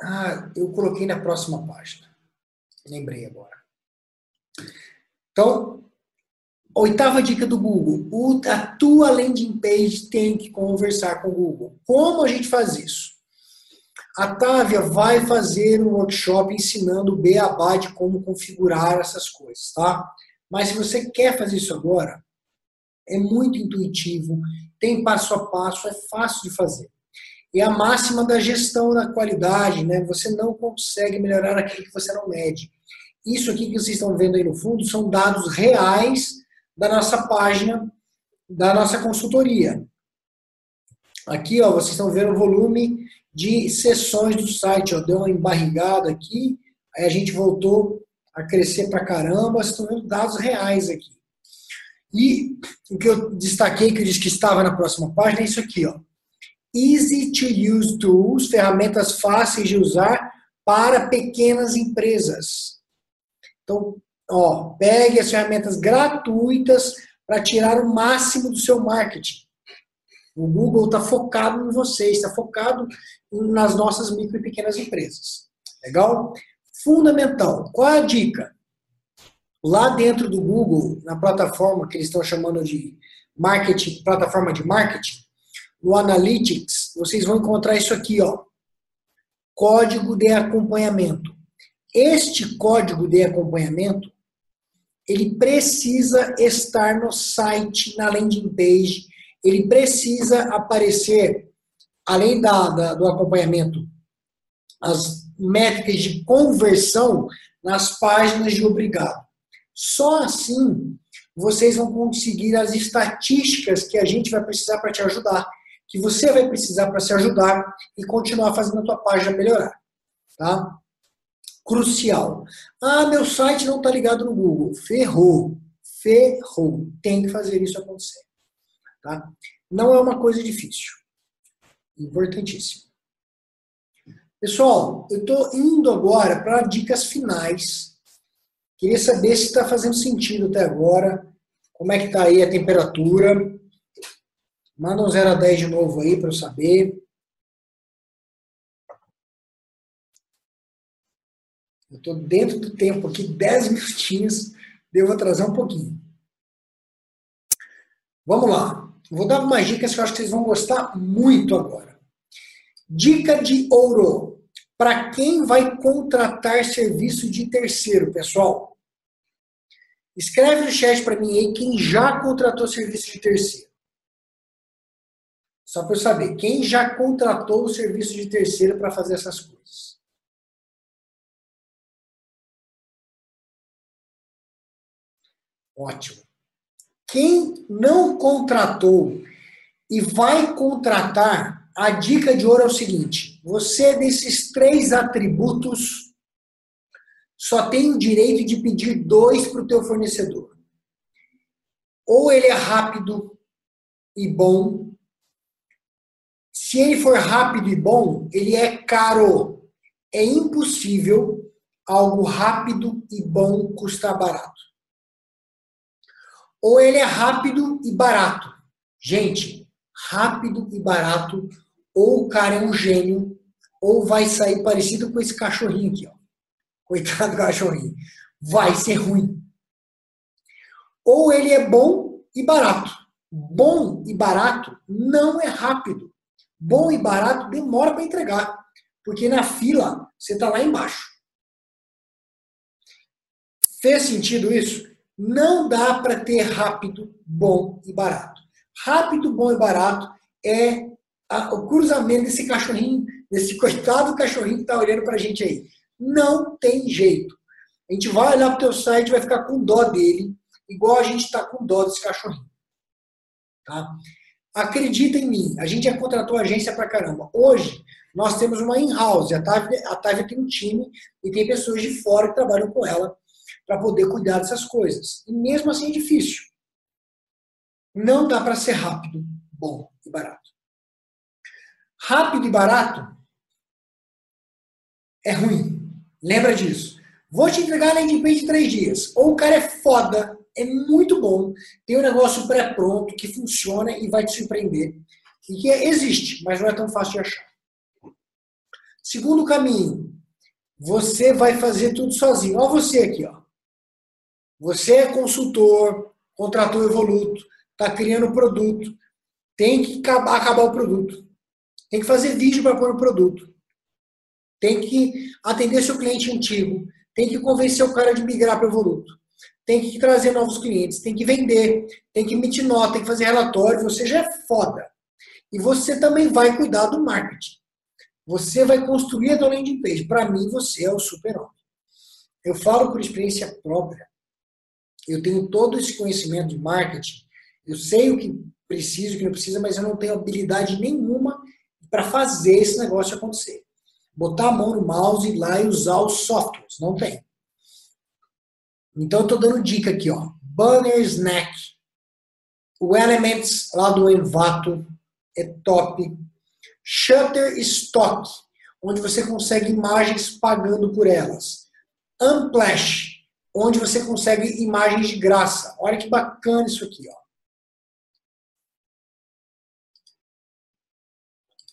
Ah, eu coloquei na próxima página. Lembrei agora. Então, oitava dica do Google. a tua landing page tem que conversar com o Google. Como a gente faz isso? A Távia vai fazer um workshop ensinando o beabá de como configurar essas coisas, tá? Mas se você quer fazer isso agora, é muito intuitivo, tem passo a passo, é fácil de fazer. E a máxima da gestão da qualidade, né? Você não consegue melhorar aquilo que você não mede. Isso aqui que vocês estão vendo aí no fundo são dados reais da nossa página, da nossa consultoria. Aqui, ó, vocês estão vendo o volume de sessões do site, ó, deu uma embarrigada aqui, aí a gente voltou a crescer pra caramba, vocês estão vendo dados reais aqui. E o que eu destaquei, que eu disse que estava na próxima página, é isso aqui, ó. Easy to use tools, ferramentas fáceis de usar para pequenas empresas. Então, ó, pegue as ferramentas gratuitas para tirar o máximo do seu marketing. O Google está focado em vocês, está focado nas nossas micro e pequenas empresas. Legal? Fundamental. Qual a dica? Lá dentro do Google, na plataforma que eles estão chamando de marketing, plataforma de marketing, no Analytics, vocês vão encontrar isso aqui, ó. Código de acompanhamento. Este código de acompanhamento, ele precisa estar no site, na landing page, ele precisa aparecer, além da, da, do acompanhamento, as métricas de conversão nas páginas de obrigado. Só assim vocês vão conseguir as estatísticas que a gente vai precisar para te ajudar, que você vai precisar para se ajudar e continuar fazendo a tua página melhorar. Tá? Crucial. Ah, meu site não está ligado no Google. Ferrou. Ferrou. Tem que fazer isso acontecer. Tá? Não é uma coisa difícil. Importantíssimo. Pessoal, eu estou indo agora para dicas finais. Queria saber se está fazendo sentido até agora. Como é que está aí a temperatura? Manda um 0 a 10 de novo aí para eu saber. Eu estou dentro do tempo aqui, 10 minutinhos. Devo atrasar um pouquinho. Vamos lá. Vou dar umas dicas que eu acho que vocês vão gostar muito agora. Dica de ouro. Para quem vai contratar serviço de terceiro, pessoal. Escreve no chat para mim aí quem já contratou serviço de terceiro. Só para eu saber, quem já contratou o serviço de terceiro para fazer essas coisas? Ótimo. Quem não contratou e vai contratar, a dica de ouro é o seguinte: você desses três atributos só tem o direito de pedir dois para o teu fornecedor. Ou ele é rápido e bom. Se ele for rápido e bom, ele é caro. É impossível algo rápido e bom custar barato ou ele é rápido e barato. Gente, rápido e barato, ou o cara é um gênio, ou vai sair parecido com esse cachorrinho aqui, ó. Coitado do cachorrinho. Vai ser ruim. Ou ele é bom e barato. Bom e barato não é rápido. Bom e barato demora para entregar. Porque na fila você está lá embaixo. Fez sentido isso? Não dá para ter rápido, bom e barato. Rápido, bom e barato é a, o cruzamento desse cachorrinho, desse coitado cachorrinho que está olhando para a gente aí. Não tem jeito. A gente vai olhar para o teu site vai ficar com dó dele, igual a gente está com dó desse cachorrinho. Tá? Acredita em mim, a gente já contratou agência para caramba. Hoje, nós temos uma in-house. A Távia, a Távia tem um time e tem pessoas de fora que trabalham com ela para poder cuidar dessas coisas. E mesmo assim é difícil. Não dá para ser rápido, bom e barato. Rápido e barato é ruim. Lembra disso. Vou te entregar a landing page em três dias. Ou o cara é foda é muito bom, tem um negócio pré-pronto que funciona e vai te surpreender. E que existe, mas não é tão fácil de achar. Segundo caminho, você vai fazer tudo sozinho. Olha você aqui, ó. Você é consultor, contratou o Evoluto, está criando produto, tem que acabar, acabar o produto. Tem que fazer vídeo para pôr o produto. Tem que atender seu cliente antigo. Tem que convencer o cara de migrar para o Evoluto. Tem que trazer novos clientes. Tem que vender. Tem que emitir nota. Tem que fazer relatório. Você já é foda. E você também vai cuidar do marketing. Você vai construir a tua landing page. Para mim, você é o super-homem. Eu falo por experiência própria. Eu tenho todo esse conhecimento de marketing. Eu sei o que preciso, o que não precisa, mas eu não tenho habilidade nenhuma para fazer esse negócio acontecer. Botar a mão no mouse ir lá e usar os softwares. Não tem. Então, eu estou dando dica aqui. ó. Banner Snack. O Elements lá do Envato é top. Shutterstock, onde você consegue imagens pagando por elas. Amplash, onde você consegue imagens de graça. Olha que bacana isso aqui, ó.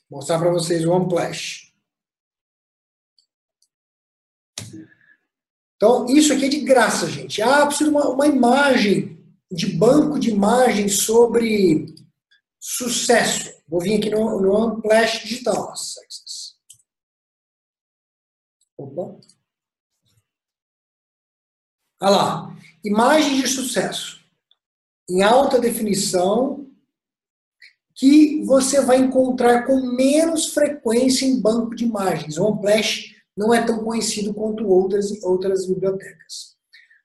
Vou mostrar para vocês o Amplash. Então, isso aqui é de graça, gente. Ah, preciso de uma, uma imagem de banco de imagens sobre sucesso. Vou vir aqui no, no Amplash Digital. Opa. Olha lá. Imagens de sucesso. Em alta definição, que você vai encontrar com menos frequência em banco de imagens. O Amplash não é tão conhecido quanto outras, outras bibliotecas.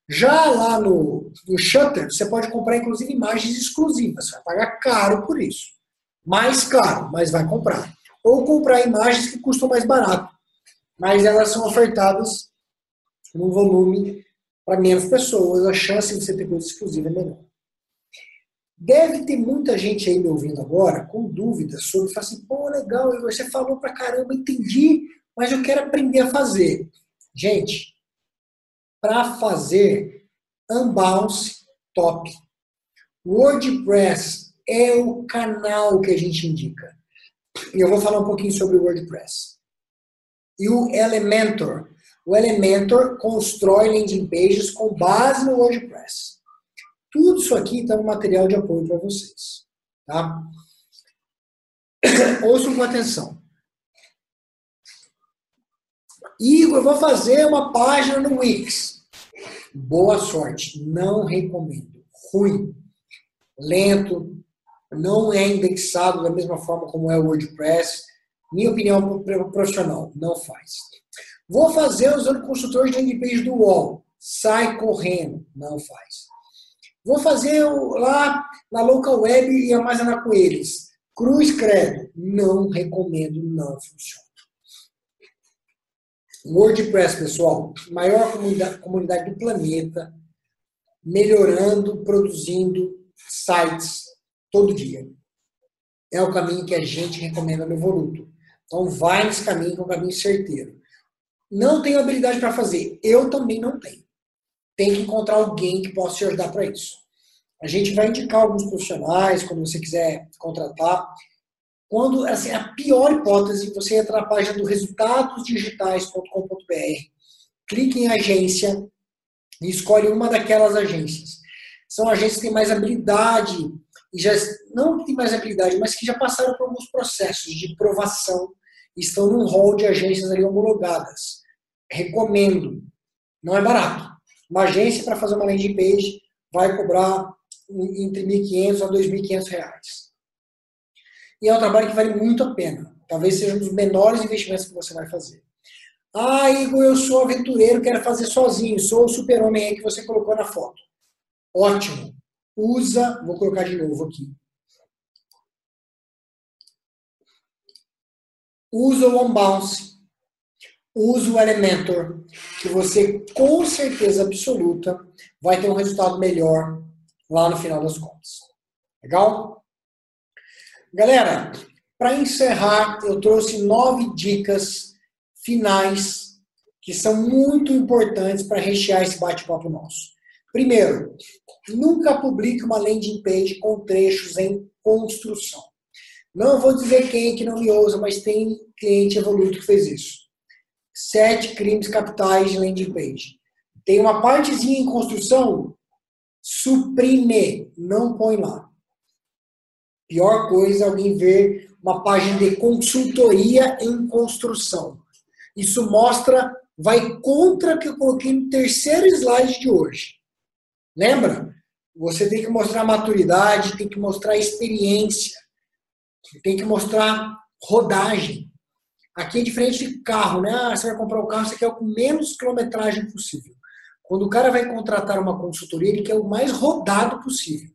Já lá no, no Shutter, você pode comprar inclusive imagens exclusivas. Você vai pagar caro por isso mais caro, mas vai comprar. Ou comprar imagens que custam mais barato, mas elas são ofertadas num volume para menos pessoas, a chance de você ter coisa exclusiva é menor. Deve ter muita gente aí me ouvindo agora com dúvidas sobre, fala assim, pô, legal, você falou pra caramba, entendi, mas eu quero aprender a fazer. Gente, para fazer Unbounce top. WordPress é o canal que a gente indica. E eu vou falar um pouquinho sobre o WordPress. E o Elementor. O Elementor constrói landing pages com base no WordPress. Tudo isso aqui está no material de apoio para vocês. Tá? Ouçam com atenção. Igor, vou fazer uma página no Wix. Boa sorte. Não recomendo. Ruim. Lento, não é indexado da mesma forma como é o WordPress. Minha opinião profissional, não faz. Vou fazer usando consultor de landing page do UOL. Sai correndo, não faz. Vou fazer lá na local web e armazenar com eles. Cruz credo, não recomendo, não funciona. WordPress, pessoal, maior comunidade, comunidade do planeta, melhorando, produzindo sites todo dia. É o caminho que a gente recomenda no Evoluto. Então, vai nesse caminho, que é um caminho certeiro. Não tenho habilidade para fazer. Eu também não tenho. Tem que encontrar alguém que possa te ajudar para isso. A gente vai indicar alguns profissionais, quando você quiser contratar. Quando, assim, a pior hipótese, você entra na página do resultadosdigitais.com.br, clique em agência e escolhe uma daquelas agências. São agências que têm mais habilidade e já não que tem mais habilidade, mas que já passaram por alguns processos de provação estão num hall de agências ali homologadas. Recomendo. Não é barato. Uma agência para fazer uma landing page vai cobrar entre 1.500 a 2.500 reais. E é um trabalho que vale muito a pena. Talvez seja um dos menores investimentos que você vai fazer. Ah, Igor, eu sou aventureiro, quero fazer sozinho, sou o super-homem aí que você colocou na foto. Ótimo usa, vou colocar de novo aqui. Usa o Unbounce, usa o Elementor, que você com certeza absoluta vai ter um resultado melhor lá no final das contas. Legal? Galera, para encerrar, eu trouxe nove dicas finais que são muito importantes para rechear esse bate-papo nosso. Primeiro, nunca publique uma landing page com trechos em construção. Não vou dizer quem é que não me ousa, mas tem cliente evoluído que fez isso. Sete crimes capitais de landing page. Tem uma partezinha em construção, suprime, não põe lá. Pior coisa alguém ver uma página de consultoria em construção. Isso mostra, vai contra o que eu coloquei no terceiro slide de hoje. Lembra? Você tem que mostrar maturidade, tem que mostrar experiência, tem que mostrar rodagem. Aqui é diferente de carro, né? Ah, você vai comprar um carro, você quer o menos quilometragem possível. Quando o cara vai contratar uma consultoria, ele quer o mais rodado possível.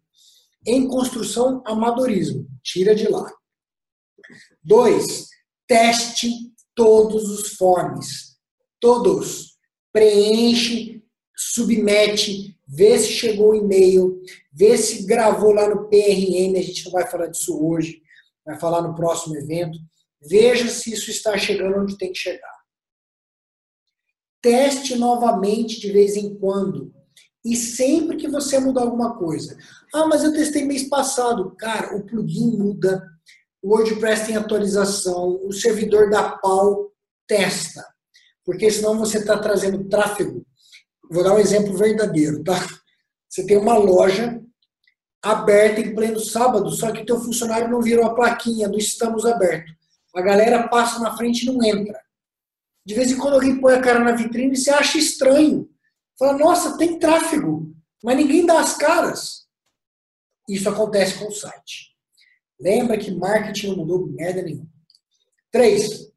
Em construção, amadorismo. Tira de lá. Dois, teste todos os forms. Todos. Preenche, submete, vê se chegou o e-mail, vê se gravou lá no PRM, a gente não vai falar disso hoje, vai falar no próximo evento. Veja se isso está chegando onde tem que chegar. Teste novamente de vez em quando. E sempre que você mudar alguma coisa. Ah, mas eu testei mês passado. Cara, o plugin muda, o WordPress tem atualização, o servidor da pau testa. Porque senão você está trazendo tráfego. Vou dar um exemplo verdadeiro, tá? Você tem uma loja aberta em pleno sábado, só que teu funcionário não virou a plaquinha do estamos aberto. A galera passa na frente e não entra. De vez em quando alguém põe a cara na vitrine e você acha estranho. Fala, nossa, tem tráfego, mas ninguém dá as caras. Isso acontece com o site. Lembra que marketing não mudou merda nenhuma. Três,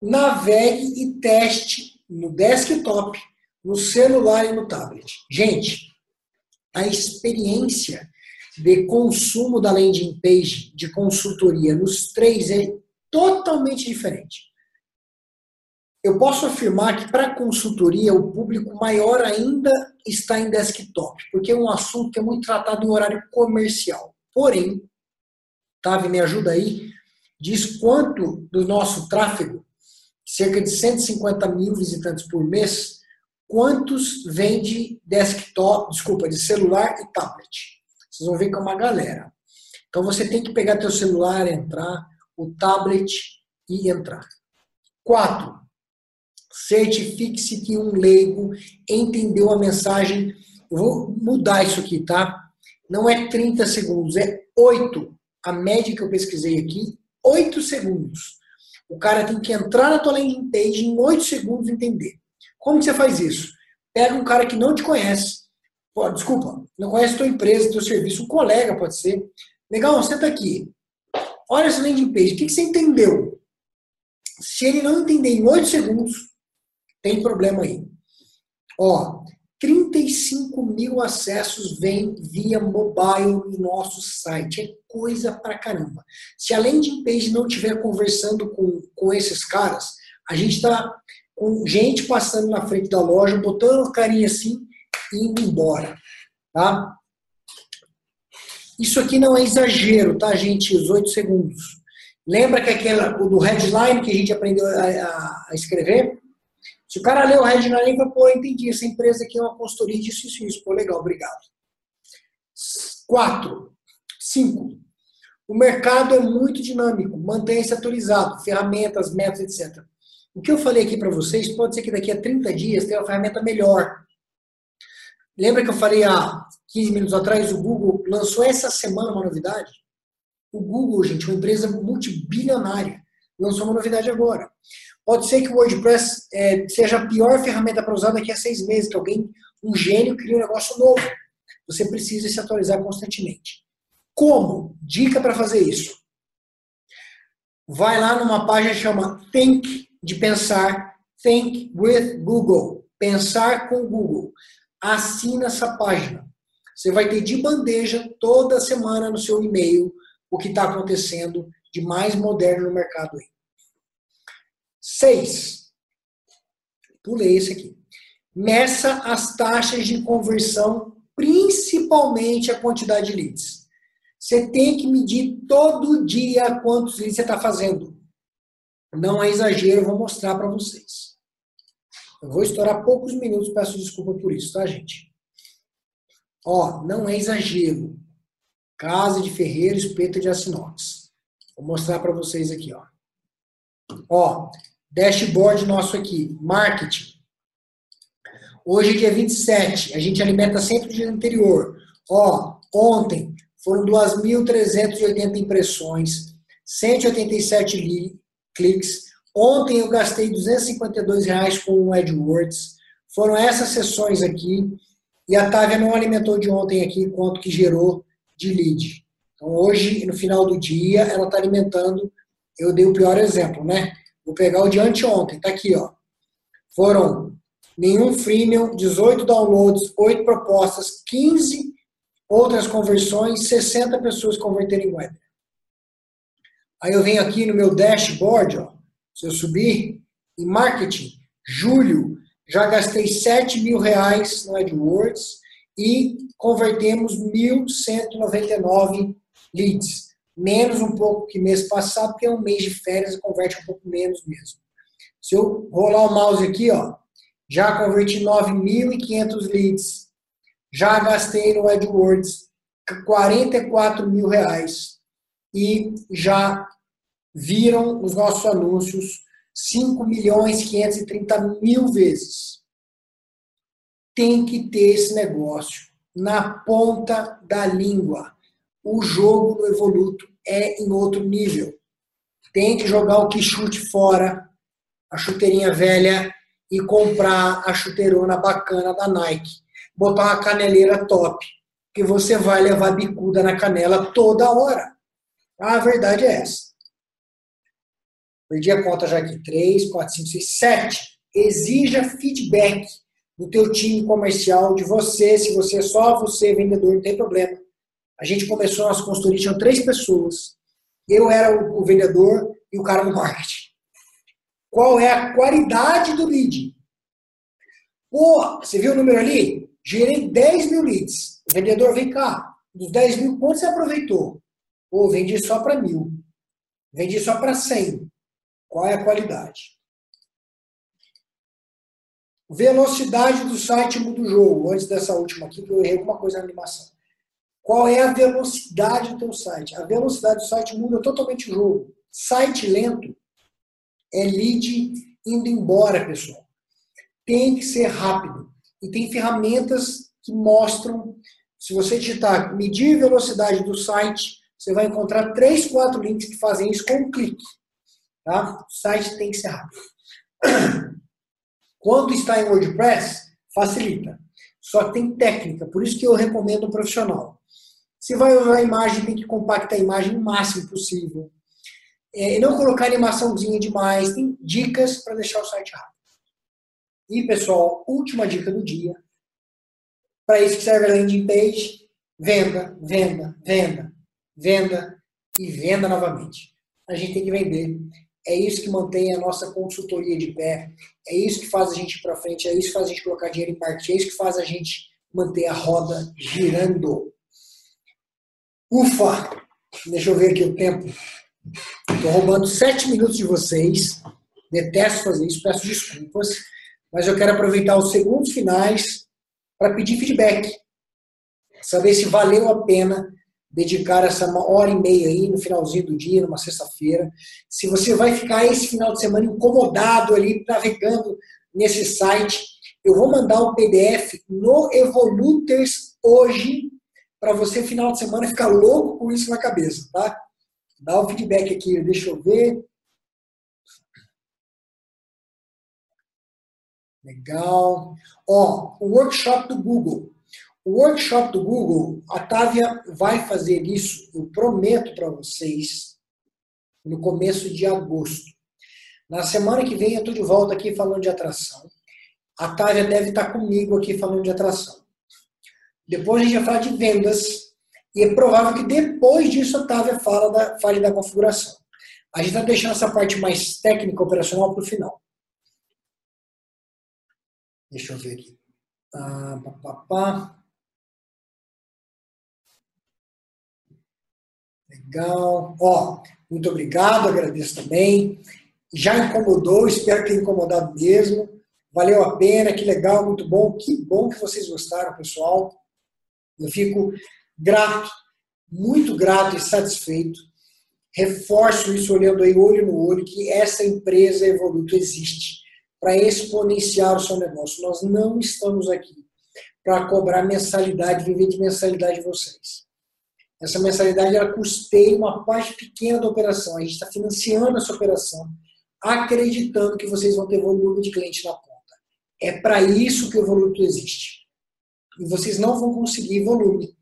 navegue e teste no desktop, no celular e no tablet. Gente, a experiência de consumo da landing page de consultoria nos três é totalmente diferente. Eu posso afirmar que para consultoria o público maior ainda está em desktop, porque é um assunto que é muito tratado em horário comercial. Porém, Tavi, me ajuda aí, diz quanto do nosso tráfego, cerca de 150 mil visitantes por mês, quantos vem de desktop, desculpa, de celular e tablet. Vocês vão ver que é uma galera. Então você tem que pegar teu celular, entrar, o tablet e entrar. Quatro, certifique-se que um leigo entendeu a mensagem. Eu vou mudar isso aqui, tá? Não é 30 segundos, é 8. A média que eu pesquisei aqui, 8 segundos. O cara tem que entrar na tua landing page em 8 segundos e entender. Como que você faz isso? Pega um cara que não te conhece. Pô, desculpa, não conhece tua empresa, teu serviço, um colega pode ser. Legal, senta aqui. Olha essa landing page, o que, que você entendeu? Se ele não entender em 8 segundos, tem problema aí. Ó, 35 mil acessos vêm via mobile no nosso site. É coisa pra caramba. Se a landing page não estiver conversando com, com esses caras, a gente está com gente passando na frente da loja, botando carinha assim indo embora. Tá? Isso aqui não é exagero, tá, gente? Os 8 segundos. Lembra que aquela do headline que a gente aprendeu a, a, a escrever? Se o cara lê o headline e fala, pô, entendi, essa empresa aqui é uma consultoria disso, isso, isso. Pô, legal, obrigado. Quatro. Cinco. O mercado é muito dinâmico, mantenha-se atualizado, ferramentas, métodos, etc. O que eu falei aqui para vocês, pode ser que daqui a 30 dias tenha uma ferramenta melhor. Lembra que eu falei há 15 minutos atrás, o Google lançou essa semana uma novidade? O Google, gente, uma empresa multibilionária, lançou uma novidade agora. Pode ser que o WordPress é, seja a pior ferramenta para usar daqui a seis meses, que alguém, um gênio, cria um negócio novo. Você precisa se atualizar constantemente. Como? Dica para fazer isso. Vai lá numa página que chama Think, de pensar, Think with Google. Pensar com Google. Assina essa página. Você vai ter de bandeja toda semana no seu e-mail o que está acontecendo de mais moderno no mercado aí. Seis. Pulei esse aqui. Meça as taxas de conversão, principalmente a quantidade de leads. Você tem que medir todo dia quantos leads você está fazendo. Não é exagero, vou mostrar para vocês. Eu vou estourar poucos minutos, peço desculpa por isso, tá, gente? Ó, não é exagero. Casa de ferreiro, espeto de aço Vou mostrar para vocês aqui, ó. Ó, dashboard nosso aqui, marketing. Hoje, dia 27, a gente alimenta sempre o dia anterior. Ó, ontem foram 2.380 impressões, 187 cliques. Ontem eu gastei 252 reais com o AdWords. Foram essas sessões aqui. E a Távia não alimentou de ontem aqui quanto que gerou de lead. Então, hoje, no final do dia, ela está alimentando. Eu dei o pior exemplo, né? Vou pegar o de anteontem, tá aqui, ó. Foram nenhum freemium, 18 downloads, 8 propostas, 15 outras conversões, 60 pessoas converterem em web. Aí eu venho aqui no meu dashboard, ó, se eu subir, em marketing, julho, já gastei 7 mil reais no AdWords e convertemos 1.199 leads. Menos um pouco que mês passado, porque é um mês de férias e converte um pouco menos mesmo. Se eu rolar o mouse aqui, ó, já converti 9.500 leads. Já gastei no AdWords 44 mil reais. E já viram os nossos anúncios 5 milhões 530 mil vezes. Tem que ter esse negócio na ponta da língua. O jogo do Evoluto é em outro nível. Tem que jogar o que chute fora, a chuteirinha velha e comprar a chuteirona bacana da Nike. Botar uma caneleira top, que você vai levar bicuda na canela toda hora. A verdade é essa. Perdi a conta já aqui. 3, 4, 5, 6, 7. Exija feedback do teu time comercial, de você, se você é só você, vendedor, não tem problema. A gente começou nossa consultoria, tinham três pessoas. Eu era o, o vendedor e o cara do marketing. Qual é a qualidade do lead? Pô, você viu o número ali? Gerei 10 mil leads. O vendedor, vem cá. Dos 10 mil, quanto você aproveitou? Pô, vendi só para mil. Vendi só para 100. Qual é a qualidade? Velocidade do site muda o jogo. Antes dessa última aqui, que eu errei alguma coisa na animação. Qual é a velocidade do teu site? A velocidade do site muda totalmente o jogo. Site lento é lead indo embora, pessoal. Tem que ser rápido. E tem ferramentas que mostram, se você digitar medir velocidade do site, você vai encontrar três, quatro links que fazem isso com um clique. Tá? O site tem que ser rápido. Quando está em WordPress, facilita. Só que tem técnica, por isso que eu recomendo um profissional. Se vai usar a imagem, tem que compactar a imagem o máximo possível. É, não colocar animaçãozinha demais. Tem dicas para deixar o site rápido. E, pessoal, última dica do dia. Para isso que serve a landing page. Venda, venda, venda, venda e venda novamente. A gente tem que vender. É isso que mantém a nossa consultoria de pé. É isso que faz a gente ir para frente. É isso que faz a gente colocar dinheiro em marketing. É isso que faz a gente manter a roda girando. Ufa! Deixa eu ver aqui o tempo. Estou roubando sete minutos de vocês. Detesto fazer isso, peço desculpas. Mas eu quero aproveitar os segundos finais para pedir feedback. Saber se valeu a pena dedicar essa hora e meia aí no finalzinho do dia, numa sexta-feira. Se você vai ficar esse final de semana incomodado ali, navegando nesse site, eu vou mandar o um PDF no Evoluters hoje, para você, final de semana, ficar louco com isso na cabeça, tá? Dá o um feedback aqui, deixa eu ver. Legal. Ó, o workshop do Google. O workshop do Google, a Távia vai fazer isso, eu prometo para vocês, no começo de agosto. Na semana que vem eu estou de volta aqui falando de atração. A Távia deve estar comigo aqui falando de atração. Depois a gente vai falar de vendas. E é provável que depois disso a Távia fala da, fale da configuração. A gente está deixando essa parte mais técnica, operacional, para o final. Deixa eu ver aqui. Ah, pá, pá, pá. Legal. Ó, muito obrigado, agradeço também. Já incomodou, espero ter incomodado mesmo. Valeu a pena, que legal, muito bom. Que bom que vocês gostaram, pessoal. Eu fico grato, muito grato e satisfeito. Reforço isso olhando aí olho no olho, que essa empresa Evoluto existe para exponenciar o seu negócio. Nós não estamos aqui para cobrar mensalidade, viver de mensalidade de vocês. Essa mensalidade ela custeia uma parte pequena da operação. A gente está financiando essa operação, acreditando que vocês vão ter volume de cliente na ponta. É para isso que o Evoluto existe. E vocês não vão conseguir volume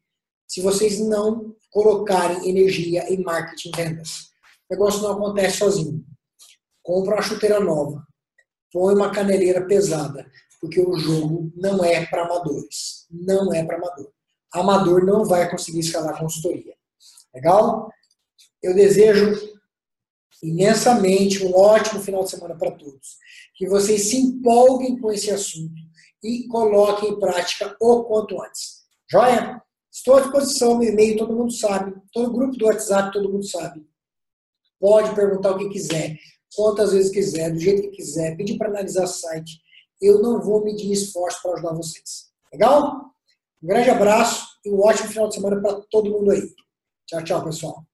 se vocês não colocarem energia em marketing vendas. O negócio não acontece sozinho. Compra uma chuteira nova, põe uma caneleira pesada, porque o jogo não é para amadores. Não é para amador. Amador não vai conseguir escalar a consultoria. Legal? Eu desejo imensamente um ótimo final de semana para todos. Que vocês se empolguem com esse assunto e coloquem em prática o quanto antes. Joia? Estou à disposição, meu e-mail todo mundo sabe, todo grupo do WhatsApp todo mundo sabe. Pode perguntar o que quiser, quantas vezes quiser, do jeito que quiser, pedir para analisar o site eu não vou medir esforço para ajudar vocês. Legal? Um grande abraço e um ótimo final de semana para todo mundo aí. Tchau, tchau, pessoal.